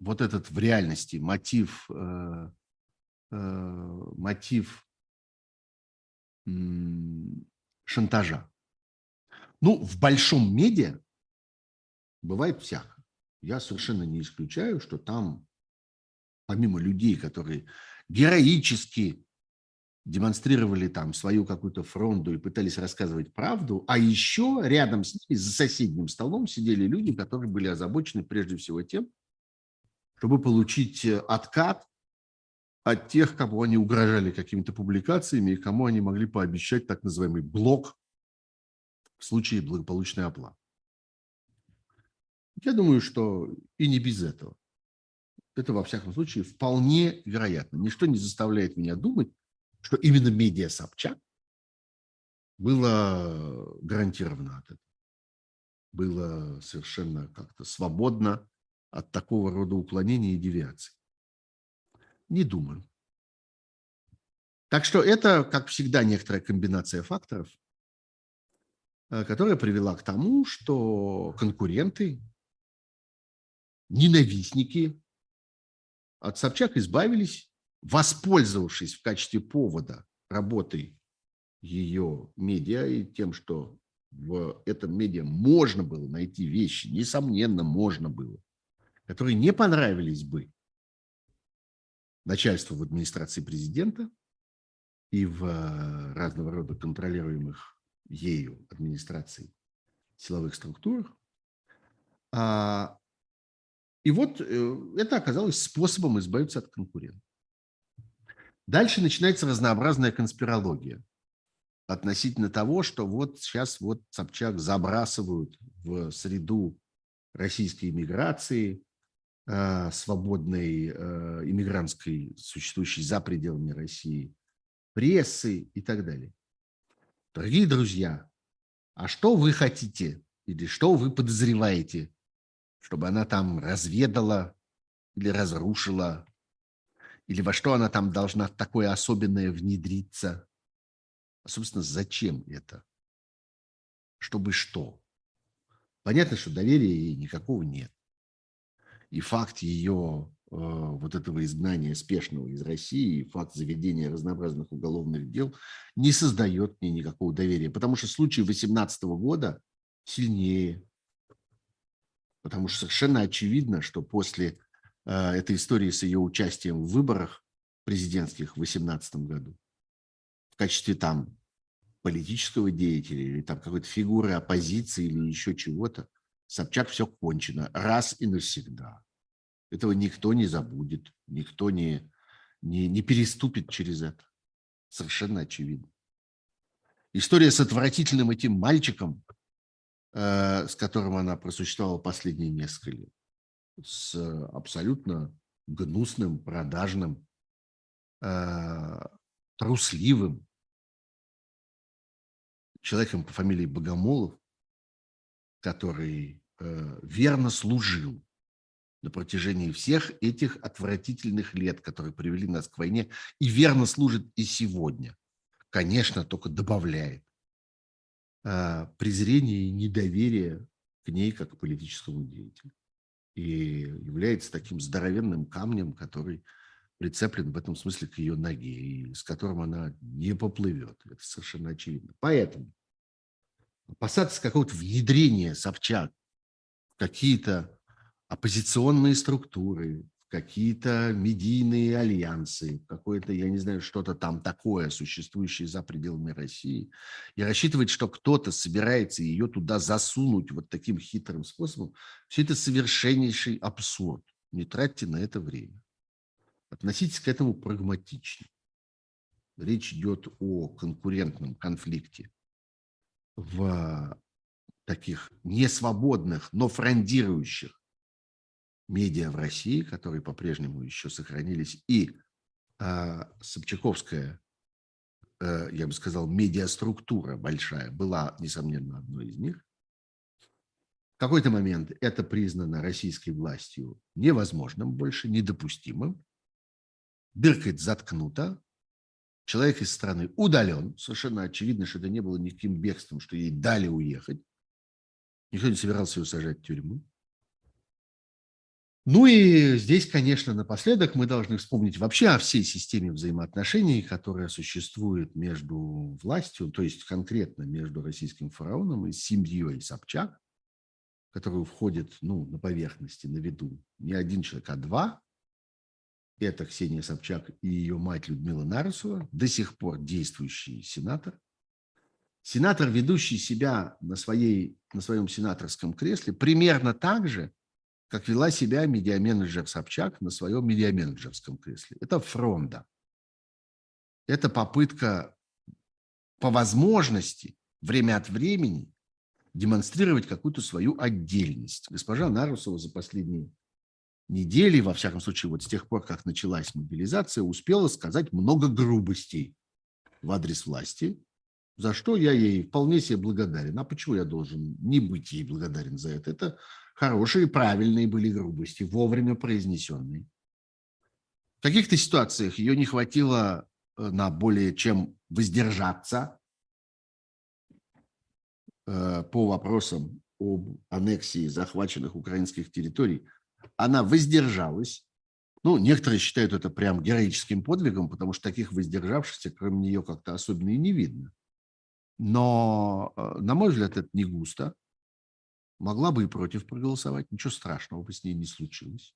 вот этот в реальности мотив, э, э, мотив шантажа? Ну, в большом медиа бывает всяко. Я совершенно не исключаю, что там, помимо людей, которые героически демонстрировали там свою какую-то фронту и пытались рассказывать правду, а еще рядом с ними, за соседним столом сидели люди, которые были озабочены прежде всего тем, чтобы получить э, откат от тех, кому они угрожали какими-то публикациями и кому они могли пообещать так называемый блок в случае благополучной оплаты. Я думаю, что и не без этого. Это, во всяком случае, вполне вероятно. Ничто не заставляет меня думать, что именно медиа Собчак было гарантировано от этого. Было совершенно как-то свободно от такого рода уклонений и девиаций. Не думаю. Так что это, как всегда, некоторая комбинация факторов, э, которая привела к тому, что конкуренты, ненавистники от Собчак избавились воспользовавшись в качестве повода работой ее медиа и тем, что в этом медиа можно было найти вещи, несомненно, можно было, которые не понравились бы начальству в администрации президента и в э, разного рода контролируемых ею администрацией силовых структурах. А, и вот э, это оказалось способом избавиться от конкурента. Дальше начинается разнообразная конспирология относительно того, что вот сейчас вот Собчак забрасывают в среду российской иммиграции, э, свободной э, иммигрантской, существующей за пределами России, прессы и так далее. Дорогие друзья, а что вы хотите или что вы подозреваете, чтобы она там разведала или разрушила или во что она там должна такое особенное внедриться? А, собственно, зачем это? Чтобы что? Понятно, что доверия ей никакого нет. И факт ее э, вот этого изгнания спешного из России, факт заведения разнообразных уголовных дел не создает мне никакого доверия. Потому что случай 2018 года сильнее. Потому что совершенно очевидно, что после Э, этой истории с ее участием в выборах президентских в 2018 году в качестве там политического деятеля или там какой-то фигуры оппозиции или еще чего-то, Собчак все кончено раз и навсегда. Этого никто не забудет, никто не, не, не переступит через это. Совершенно очевидно. История с отвратительным этим мальчиком, с которым она просуществовала последние несколько лет, с абсолютно гнусным, продажным, э, трусливым человеком по фамилии Богомолов, который э, верно служил на протяжении всех этих отвратительных лет, которые привели нас к войне, и верно служит и сегодня. Конечно, только добавляет э, презрение и недоверие к ней как к политическому деятелю. И является таким здоровенным камнем, который прицеплен в этом смысле к ее ноге, и с которым она не поплывет. Это совершенно очевидно. Поэтому опасаться какого-то внедрения Собчак в какие-то оппозиционные структуры, какие-то медийные альянсы, какое-то, я не знаю, что-то там такое, существующее за пределами России, и рассчитывать, что кто-то собирается ее туда засунуть вот таким хитрым способом, все это совершеннейший абсурд. Не тратьте на это время. Относитесь к этому прагматично. Речь идет о конкурентном конфликте в таких несвободных, но фрондирующих медиа в России, которые по-прежнему еще сохранились, и э, Собчаковская, э, я бы сказал, медиаструктура большая была, несомненно, одной из них. В какой-то момент это признано российской властью невозможным больше, недопустимым. Дыркает заткнута, человек из страны удален. Совершенно очевидно, что это не было никаким бегством, что ей дали уехать. Никто не собирался ее сажать в тюрьму. Ну и здесь, конечно, напоследок мы должны вспомнить вообще о всей системе взаимоотношений, которая существует между властью, то есть конкретно между российским фараоном и семьей Собчак, в которую входит ну, на поверхности, на виду не один человек, а два. Это Ксения Собчак и ее мать Людмила Нарусова, до сих пор действующий сенатор. Сенатор, ведущий себя на, своей, на своем сенаторском кресле примерно так же, как вела себя медиаменеджер Собчак на своем медиаменеджерском кресле. Это фронта. Это попытка по возможности время от времени демонстрировать какую-то свою отдельность. Госпожа Нарусова за последние недели, во всяком случае, вот с тех пор, как началась мобилизация, успела сказать много грубостей в адрес власти, за что я ей вполне себе благодарен. А почему я должен не быть ей благодарен за это? Это хорошие, правильные были грубости, вовремя произнесенные. В каких-то ситуациях ее не хватило э, на более чем воздержаться э, по вопросам об аннексии захваченных украинских территорий. Она воздержалась. Ну, некоторые считают это прям героическим подвигом, потому что таких воздержавшихся, кроме нее, как-то особенно и не видно. Но, э, на мой взгляд, это не густо. Могла бы и против проголосовать, ничего страшного бы с ней не случилось.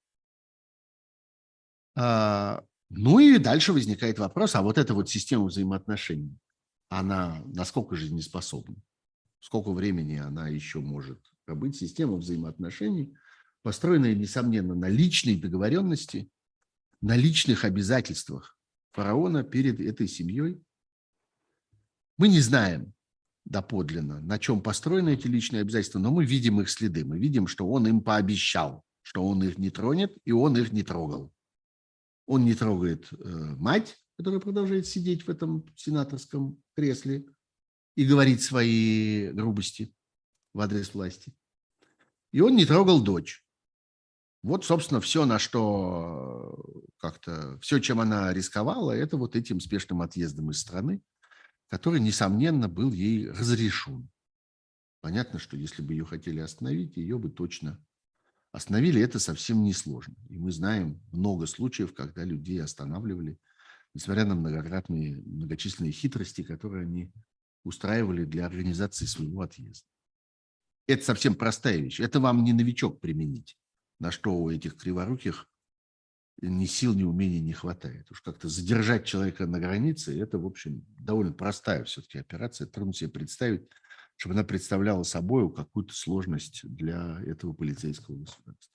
А, ну и дальше возникает вопрос, а вот эта вот система взаимоотношений, она насколько жизнеспособна? Сколько времени она еще может быть? Система взаимоотношений, построенная, несомненно, на личной договоренности, на личных обязательствах фараона перед этой семьей. Мы не знаем, доподлинно, на чем построены эти личные обязательства, но мы видим их следы. Мы видим, что он им пообещал, что он их не тронет, и он их не трогал. Он не трогает э, мать, которая продолжает сидеть в этом сенаторском кресле и говорить свои грубости в адрес власти. И он не трогал дочь. Вот, собственно, все, на что э, как-то, все, чем она рисковала, это вот этим спешным отъездом из страны который, несомненно, был ей разрешен. Понятно, что если бы ее хотели остановить, ее бы точно остановили. Это совсем несложно. И мы знаем много случаев, когда людей останавливали, несмотря на многократные, многочисленные хитрости, которые они устраивали для организации своего отъезда. Это совсем простая вещь. Это вам не новичок применить, на что у этих криворуких ни сил, ни умений не хватает. Уж как-то задержать человека на границе, это, в общем, довольно простая все-таки операция. Трудно себе представить, чтобы она представляла собой какую-то сложность для этого полицейского государства.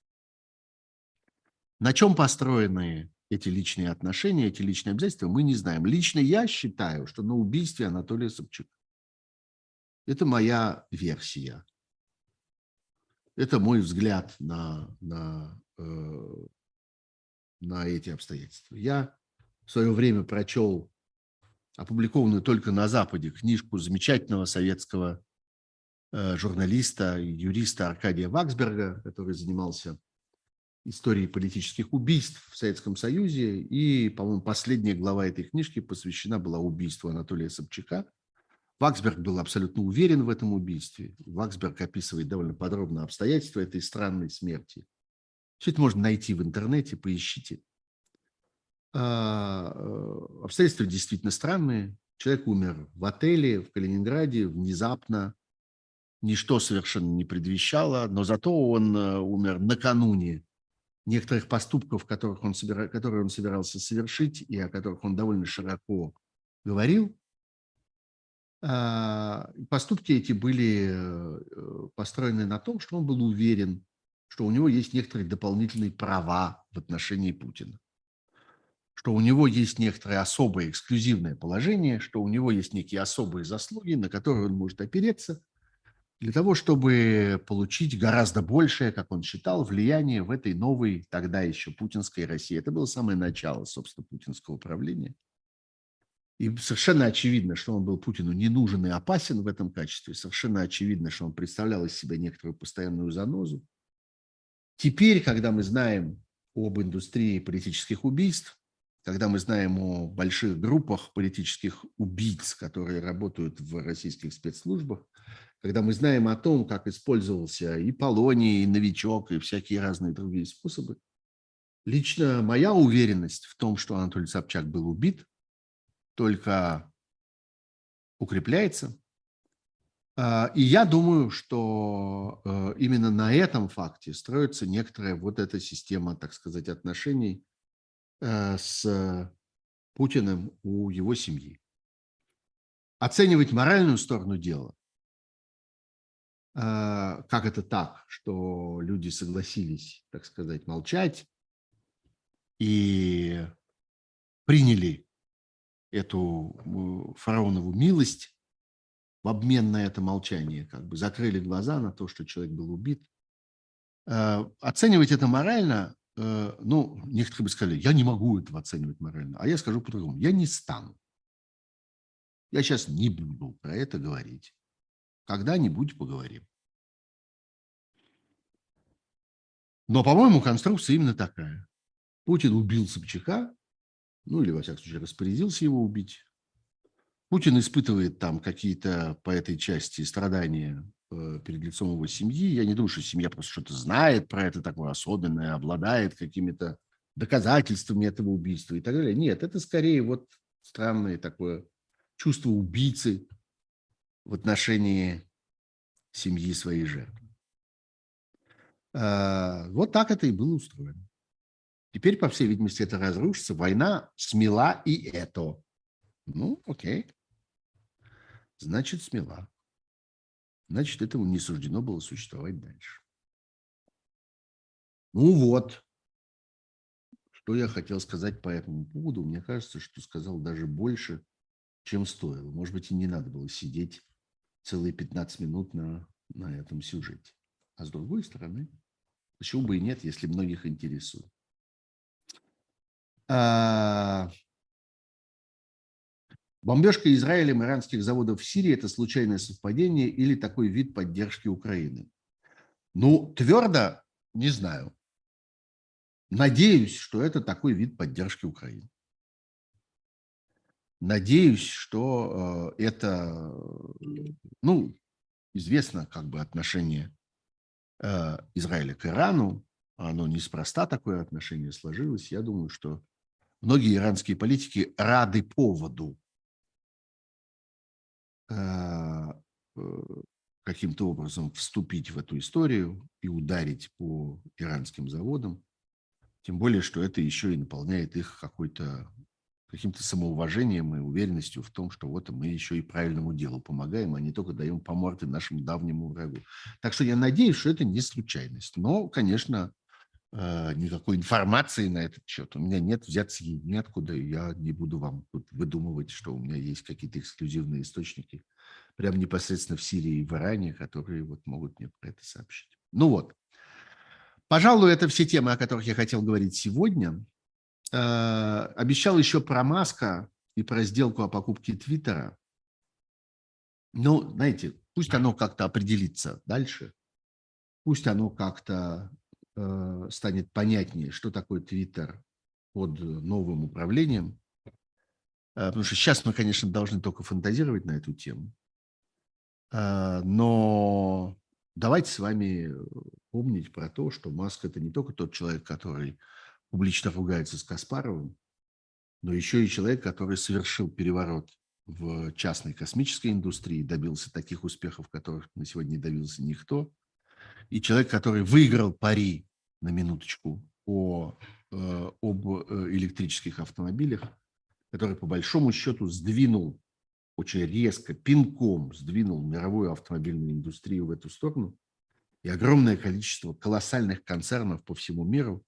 На чем построены эти личные отношения, эти личные обязательства, мы не знаем. Лично я считаю, что на убийстве Анатолия Собчака. Это моя версия. Это мой взгляд на, на э, на эти обстоятельства. Я в свое время прочел опубликованную только на Западе книжку замечательного советского э, журналиста юриста Аркадия Ваксберга, который занимался историей политических убийств в Советском Союзе. И, по-моему, последняя глава этой книжки посвящена была убийству Анатолия Собчака. Ваксберг был абсолютно уверен в этом убийстве. Ваксберг описывает довольно подробно обстоятельства этой странной смерти. Все это можно найти в интернете, поищите. А, э, обстоятельства действительно странные. Человек умер в отеле в Калининграде внезапно. Ничто совершенно не предвещало, но зато он э, умер накануне некоторых поступков, которых он собира... которые он собирался совершить и о которых он довольно широко говорил. А, поступки эти были э, построены на том, что он был уверен, что у него есть некоторые дополнительные права в отношении Путина что у него есть некоторое особое эксклюзивное положение, что у него есть некие особые заслуги, на которые он может опереться для того, чтобы получить гораздо большее, как он считал, влияние в этой новой, тогда еще путинской России. Это было самое начало, собственно, путинского правления. И совершенно очевидно, что он был Путину не нужен и опасен в этом качестве. Совершенно очевидно, что он представлял из себя некоторую постоянную занозу. Теперь, когда мы знаем об индустрии политических убийств, когда мы знаем о больших группах политических убийц, которые работают в российских спецслужбах, когда мы знаем о том, как использовался и Полоний, и Новичок, и всякие разные другие способы, лично моя уверенность в том, что Анатолий Собчак был убит, только укрепляется. А, и я думаю, что э, именно на этом факте строится некоторая вот эта система, так сказать, отношений Э, с Путиным у его семьи. Оценивать моральную сторону дела, э, как это так, что люди согласились, так сказать, молчать и приняли эту фараонову милость в обмен на это молчание, как бы закрыли глаза на то, что человек был убит. Э, оценивать это морально Э, ну, некоторые бы сказали, я не могу этого оценивать морально. А я скажу по-другому, я не стану. Я сейчас не буду про это говорить. Когда-нибудь поговорим. Но, по-моему, конструкция именно такая. Путин убил Собчака, ну или, во всяком случае, распорядился его убить. Путин испытывает там какие-то по этой части страдания Э, перед лицом его семьи. Я не думаю, что семья просто что-то знает про это такое особенное, обладает какими-то доказательствами этого убийства и так далее. Нет, это скорее вот странное такое чувство убийцы в отношении семьи своей жертвы. А, вот так это и было устроено. Теперь, по всей видимости, это разрушится. Война смела и это. Ну, окей. Значит, смела значит, этому не суждено было существовать дальше. Ну вот, что я хотел сказать по этому поводу. Мне кажется, что сказал даже больше, чем стоило. Может быть, и не надо было сидеть целые 15 минут на, на этом сюжете. А с другой стороны, почему бы и нет, если многих интересует. А, Бомбежка Израилем иранских заводов в Сирии – это случайное совпадение или такой вид поддержки Украины? Ну, твердо не знаю. Надеюсь, что это такой вид поддержки Украины. Надеюсь, что э, это, ну, известно как бы отношение э, Израиля к Ирану. Оно неспроста такое отношение сложилось. Я думаю, что многие иранские политики рады поводу каким-то образом вступить в эту историю и ударить по иранским заводам. Тем более, что это еще и наполняет их какой-то каким-то самоуважением и уверенностью в том, что вот мы еще и правильному делу помогаем, а не только даем по морде нашему давнему врагу. Так что я надеюсь, что это не случайность. Но, конечно, э, никакой информации на этот счет у меня нет, взяться ей неоткуда. Я не буду вам тут выдумывать, что у меня есть какие-то эксклюзивные источники, прямо непосредственно в Сирии и в Иране, которые вот могут мне про это сообщить. Ну вот. Пожалуй, это все темы, о которых я хотел говорить сегодня. э, обещал еще про Маска и про сделку о покупке Твиттера. Ну, знаете, пусть оно как-то определится дальше, пусть оно как-то э, станет понятнее, что такое Твиттер под новым управлением. Э, потому что сейчас мы, конечно, должны только фантазировать на эту тему. Э, но давайте с вами помнить про то, что Маск – это не только тот человек, который публично ругается с Каспаровым, но еще и человек, который совершил переворот в частной космической индустрии, добился таких успехов, которых на сегодня не добился никто, и человек, который выиграл пари, на минуточку, о, э, об э, электрических автомобилях, который по большому счету сдвинул очень резко, пинком сдвинул мировую автомобильную индустрию в эту сторону, и огромное количество колоссальных концернов по всему миру,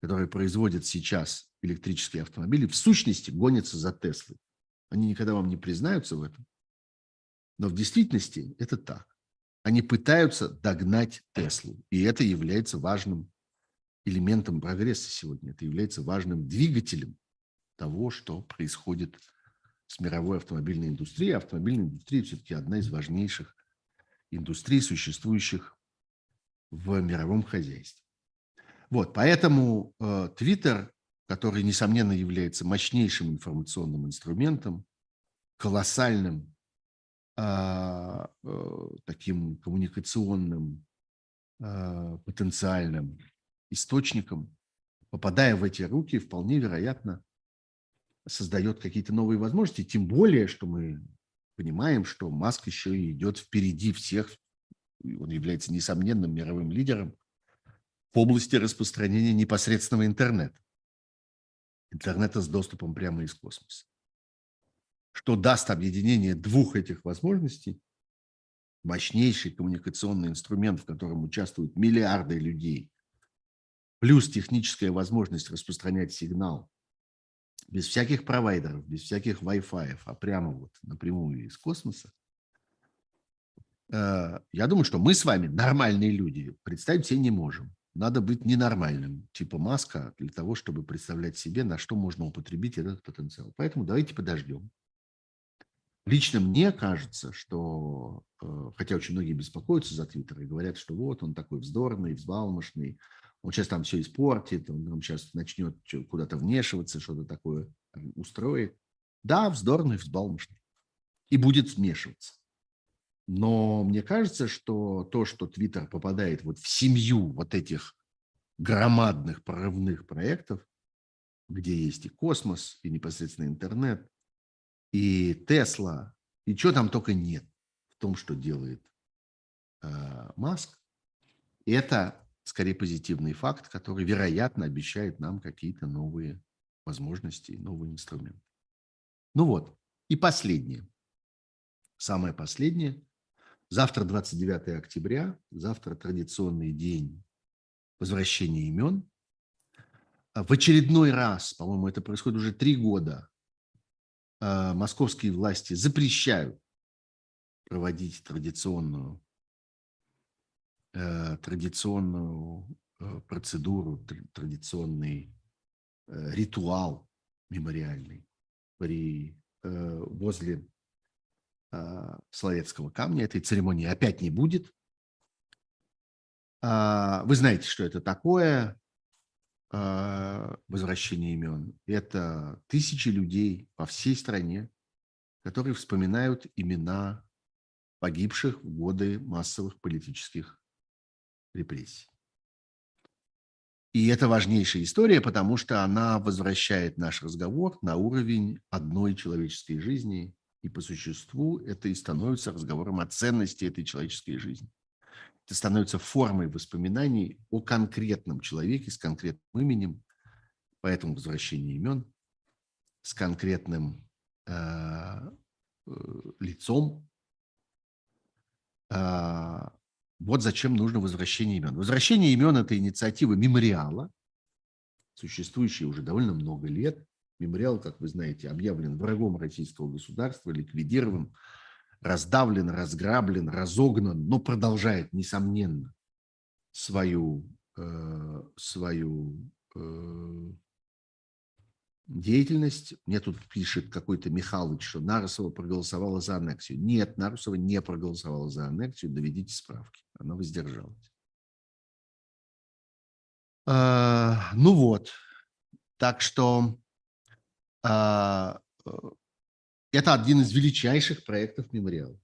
которые производят сейчас электрические автомобили, в сущности гонятся за Теслой. Они никогда вам не признаются в этом, но в действительности это так. Они пытаются догнать Теслу, и это является важным элементом прогресса сегодня. Это является важным двигателем того, что происходит с мировой автомобильной индустрией. Автомобильная индустрия все-таки одна из важнейших индустрий, существующих в мировом хозяйстве. Вот, поэтому Твиттер, э, который, несомненно, является мощнейшим информационным инструментом, колоссальным э, э, таким коммуникационным э, потенциальным источником, попадая в эти руки, вполне вероятно, создает какие-то новые возможности, тем более, что мы понимаем, что Маск еще и идет впереди всех, он является несомненным мировым лидером в области распространения непосредственного интернета. Интернета с доступом прямо из космоса. Что даст объединение двух этих возможностей, мощнейший коммуникационный инструмент, в котором участвуют миллиарды людей, плюс техническая возможность распространять сигнал без всяких провайдеров, без всяких Wi-Fi, а прямо вот напрямую из космоса, э, я думаю, что мы с вами, нормальные люди, представить себе не можем. Надо быть ненормальным, типа маска, для того, чтобы представлять себе, на что можно употребить этот потенциал. Поэтому давайте подождем. Лично мне кажется, что, э, хотя очень многие беспокоятся за Твиттер и говорят, что вот он такой вздорный, взбалмошный, он сейчас там все испортит, он, он сейчас начнет куда-то вмешиваться, что-то такое устроит. Да, вздорный, взбалмошный. И будет вмешиваться. Но мне кажется, что то, что Твиттер попадает вот в семью вот этих громадных прорывных проектов, где есть и космос, и непосредственно интернет, и Тесла, и чего там только нет в том, что делает э, Маск, это скорее позитивный факт, который, вероятно, обещает нам какие-то новые возможности, новые инструменты. Ну вот, и последнее. Самое последнее. Завтра 29 октября, завтра традиционный день возвращения имен. В очередной раз, по-моему, это происходит уже три года, а, московские власти запрещают проводить традиционную традиционную э, процедуру, традиционный э, ритуал мемориальный при, возле Соловецкого камня. Этой церемонии опять не будет. А, вы знаете, что это такое возвращение имен. Это тысячи людей по всей стране, которые вспоминают имена погибших в годы массовых политических репрессий. И это важнейшая история, потому что она возвращает наш разговор на уровень одной человеческой жизни, и по существу это и становится разговором о ценности этой человеческой жизни. Это становится формой воспоминаний о конкретном человеке с конкретным именем, поэтому возвращение имен с конкретным э, э, лицом, э, вот зачем нужно возвращение имен. Возвращение имен – это инициатива мемориала, существующая уже довольно много лет. Мемориал, как вы знаете, объявлен врагом российского государства, ликвидирован, раздавлен, разграблен, разогнан, но продолжает, несомненно, свою, э, свою э, деятельность. Мне тут пишет какой-то Михалыч, что Нарусова проголосовала за аннексию. Нет, Нарусова не проголосовала за аннексию. Доведите справки. Она воздержалась. А, ну вот. Так что а, э, это один из величайших проектов мемориала,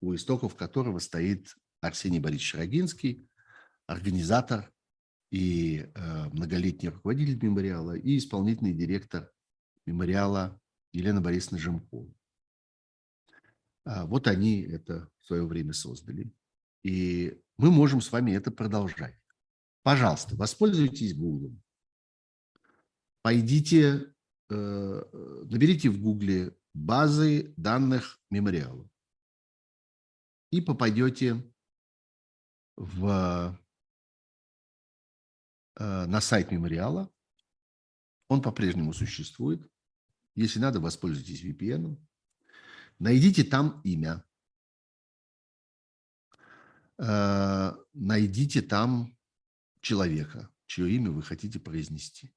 у истоков которого стоит Арсений Борисович Рогинский, организатор и э, многолетний руководитель мемориала, и исполнительный директор мемориала Елена Борисовна Жемкова. А, вот они это в свое время создали. И мы можем с вами это продолжать. Пожалуйста, воспользуйтесь Google. Пойдите, э, наберите в Гугле базы данных мемориала и попадете в на сайт мемориала. Он по-прежнему существует. Если надо, воспользуйтесь VPN. Найдите там имя. Э, найдите там человека, чье имя вы хотите произнести.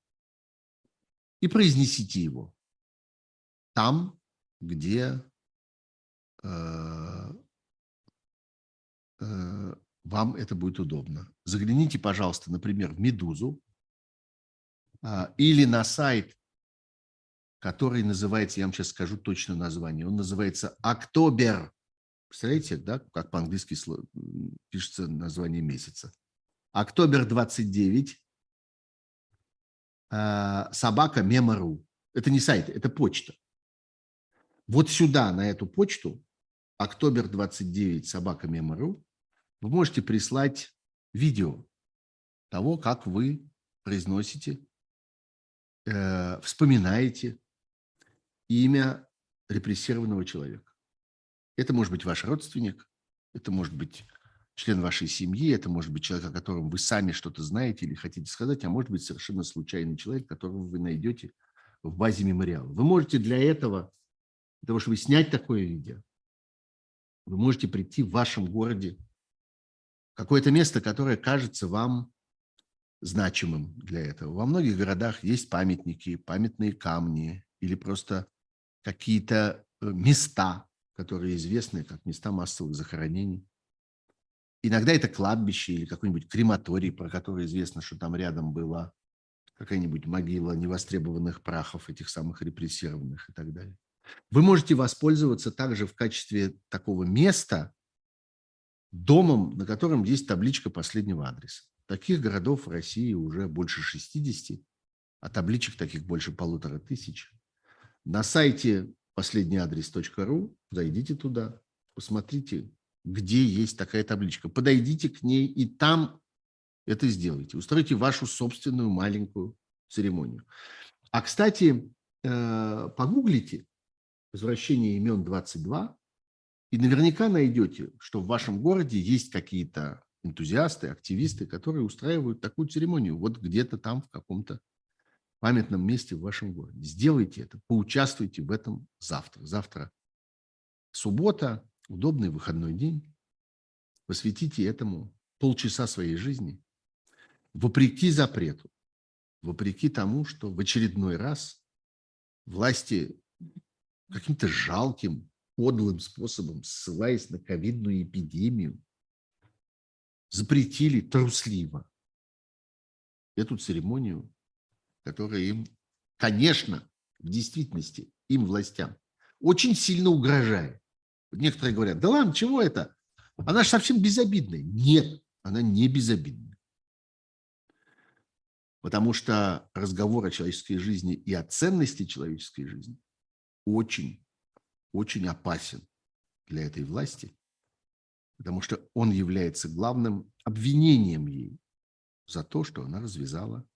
И произнесите его там, где э, вам это будет удобно. Загляните, пожалуйста, например, в «Медузу» а, или на сайт, который называется, я вам сейчас скажу точно название, он называется «Октобер». Представляете, да, как по-английски пишется название месяца. «Октобер 29», а, собака Мемору. Это не сайт, это почта. Вот сюда, на эту почту, Октобер 29 собака Мемору, вы можете прислать видео того, как вы произносите, э, вспоминаете имя репрессированного человека. Это может быть ваш родственник, это может быть член вашей семьи, это может быть человек, о котором вы сами что-то знаете или хотите сказать, а может быть совершенно случайный человек, которого вы найдете в базе мемориала. Вы можете для этого, для того, чтобы снять такое видео, вы можете прийти в вашем городе какое-то место, которое кажется вам значимым для этого. Во многих городах есть памятники, памятные камни или просто какие-то э, места, которые известны как места массовых захоронений. Иногда это кладбище или какой-нибудь крематорий, про который известно, что там рядом была какая-нибудь могила невостребованных прахов этих самых репрессированных и так далее. Вы можете воспользоваться также в качестве такого места, домом, на котором есть табличка последнего адреса. Таких городов в России уже больше 60, а табличек таких больше полутора тысяч. На сайте последнеадрес.ру зайдите туда, посмотрите, где есть такая табличка. Подойдите к ней и там это сделайте. Устройте вашу собственную маленькую церемонию. А, кстати, э, погуглите «Возвращение имен 22», и наверняка найдете, что в вашем городе есть какие-то энтузиасты, активисты, которые устраивают такую церемонию вот где-то там в каком-то памятном месте в вашем городе. Сделайте это, поучаствуйте в этом завтра. Завтра суббота, удобный выходной день. Посвятите этому полчаса своей жизни, вопреки запрету, вопреки тому, что в очередной раз власти каким-то жалким подлым способом, ссылаясь на ковидную эпидемию, запретили трусливо эту церемонию, которая им, конечно, в действительности, им, властям, очень сильно угрожает. Некоторые говорят, да ладно, чего это? Она же совсем безобидная. Нет, она не безобидная. Потому что разговор о человеческой жизни и о ценности человеческой жизни очень очень опасен для этой власти, потому что он является главным обвинением ей за то, что она развязала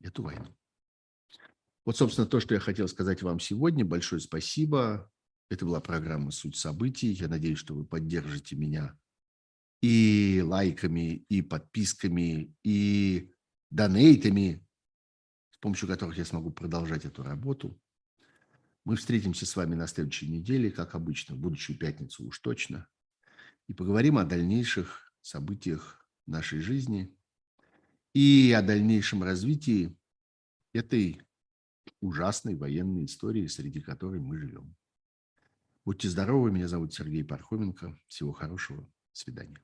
эту войну. Вот, собственно, то, что я хотел сказать вам сегодня. Большое спасибо. Это была программа «Суть событий». Я надеюсь, что вы поддержите меня и лайками, и подписками, и донейтами, с помощью которых я смогу продолжать эту работу. Мы встретимся с вами на следующей неделе, как обычно, в будущую пятницу уж точно, и поговорим о дальнейших событиях нашей жизни и о дальнейшем развитии этой ужасной военной истории, среди которой мы живем. Будьте здоровы, меня зовут Сергей Пархоменко. Всего хорошего. Свидания.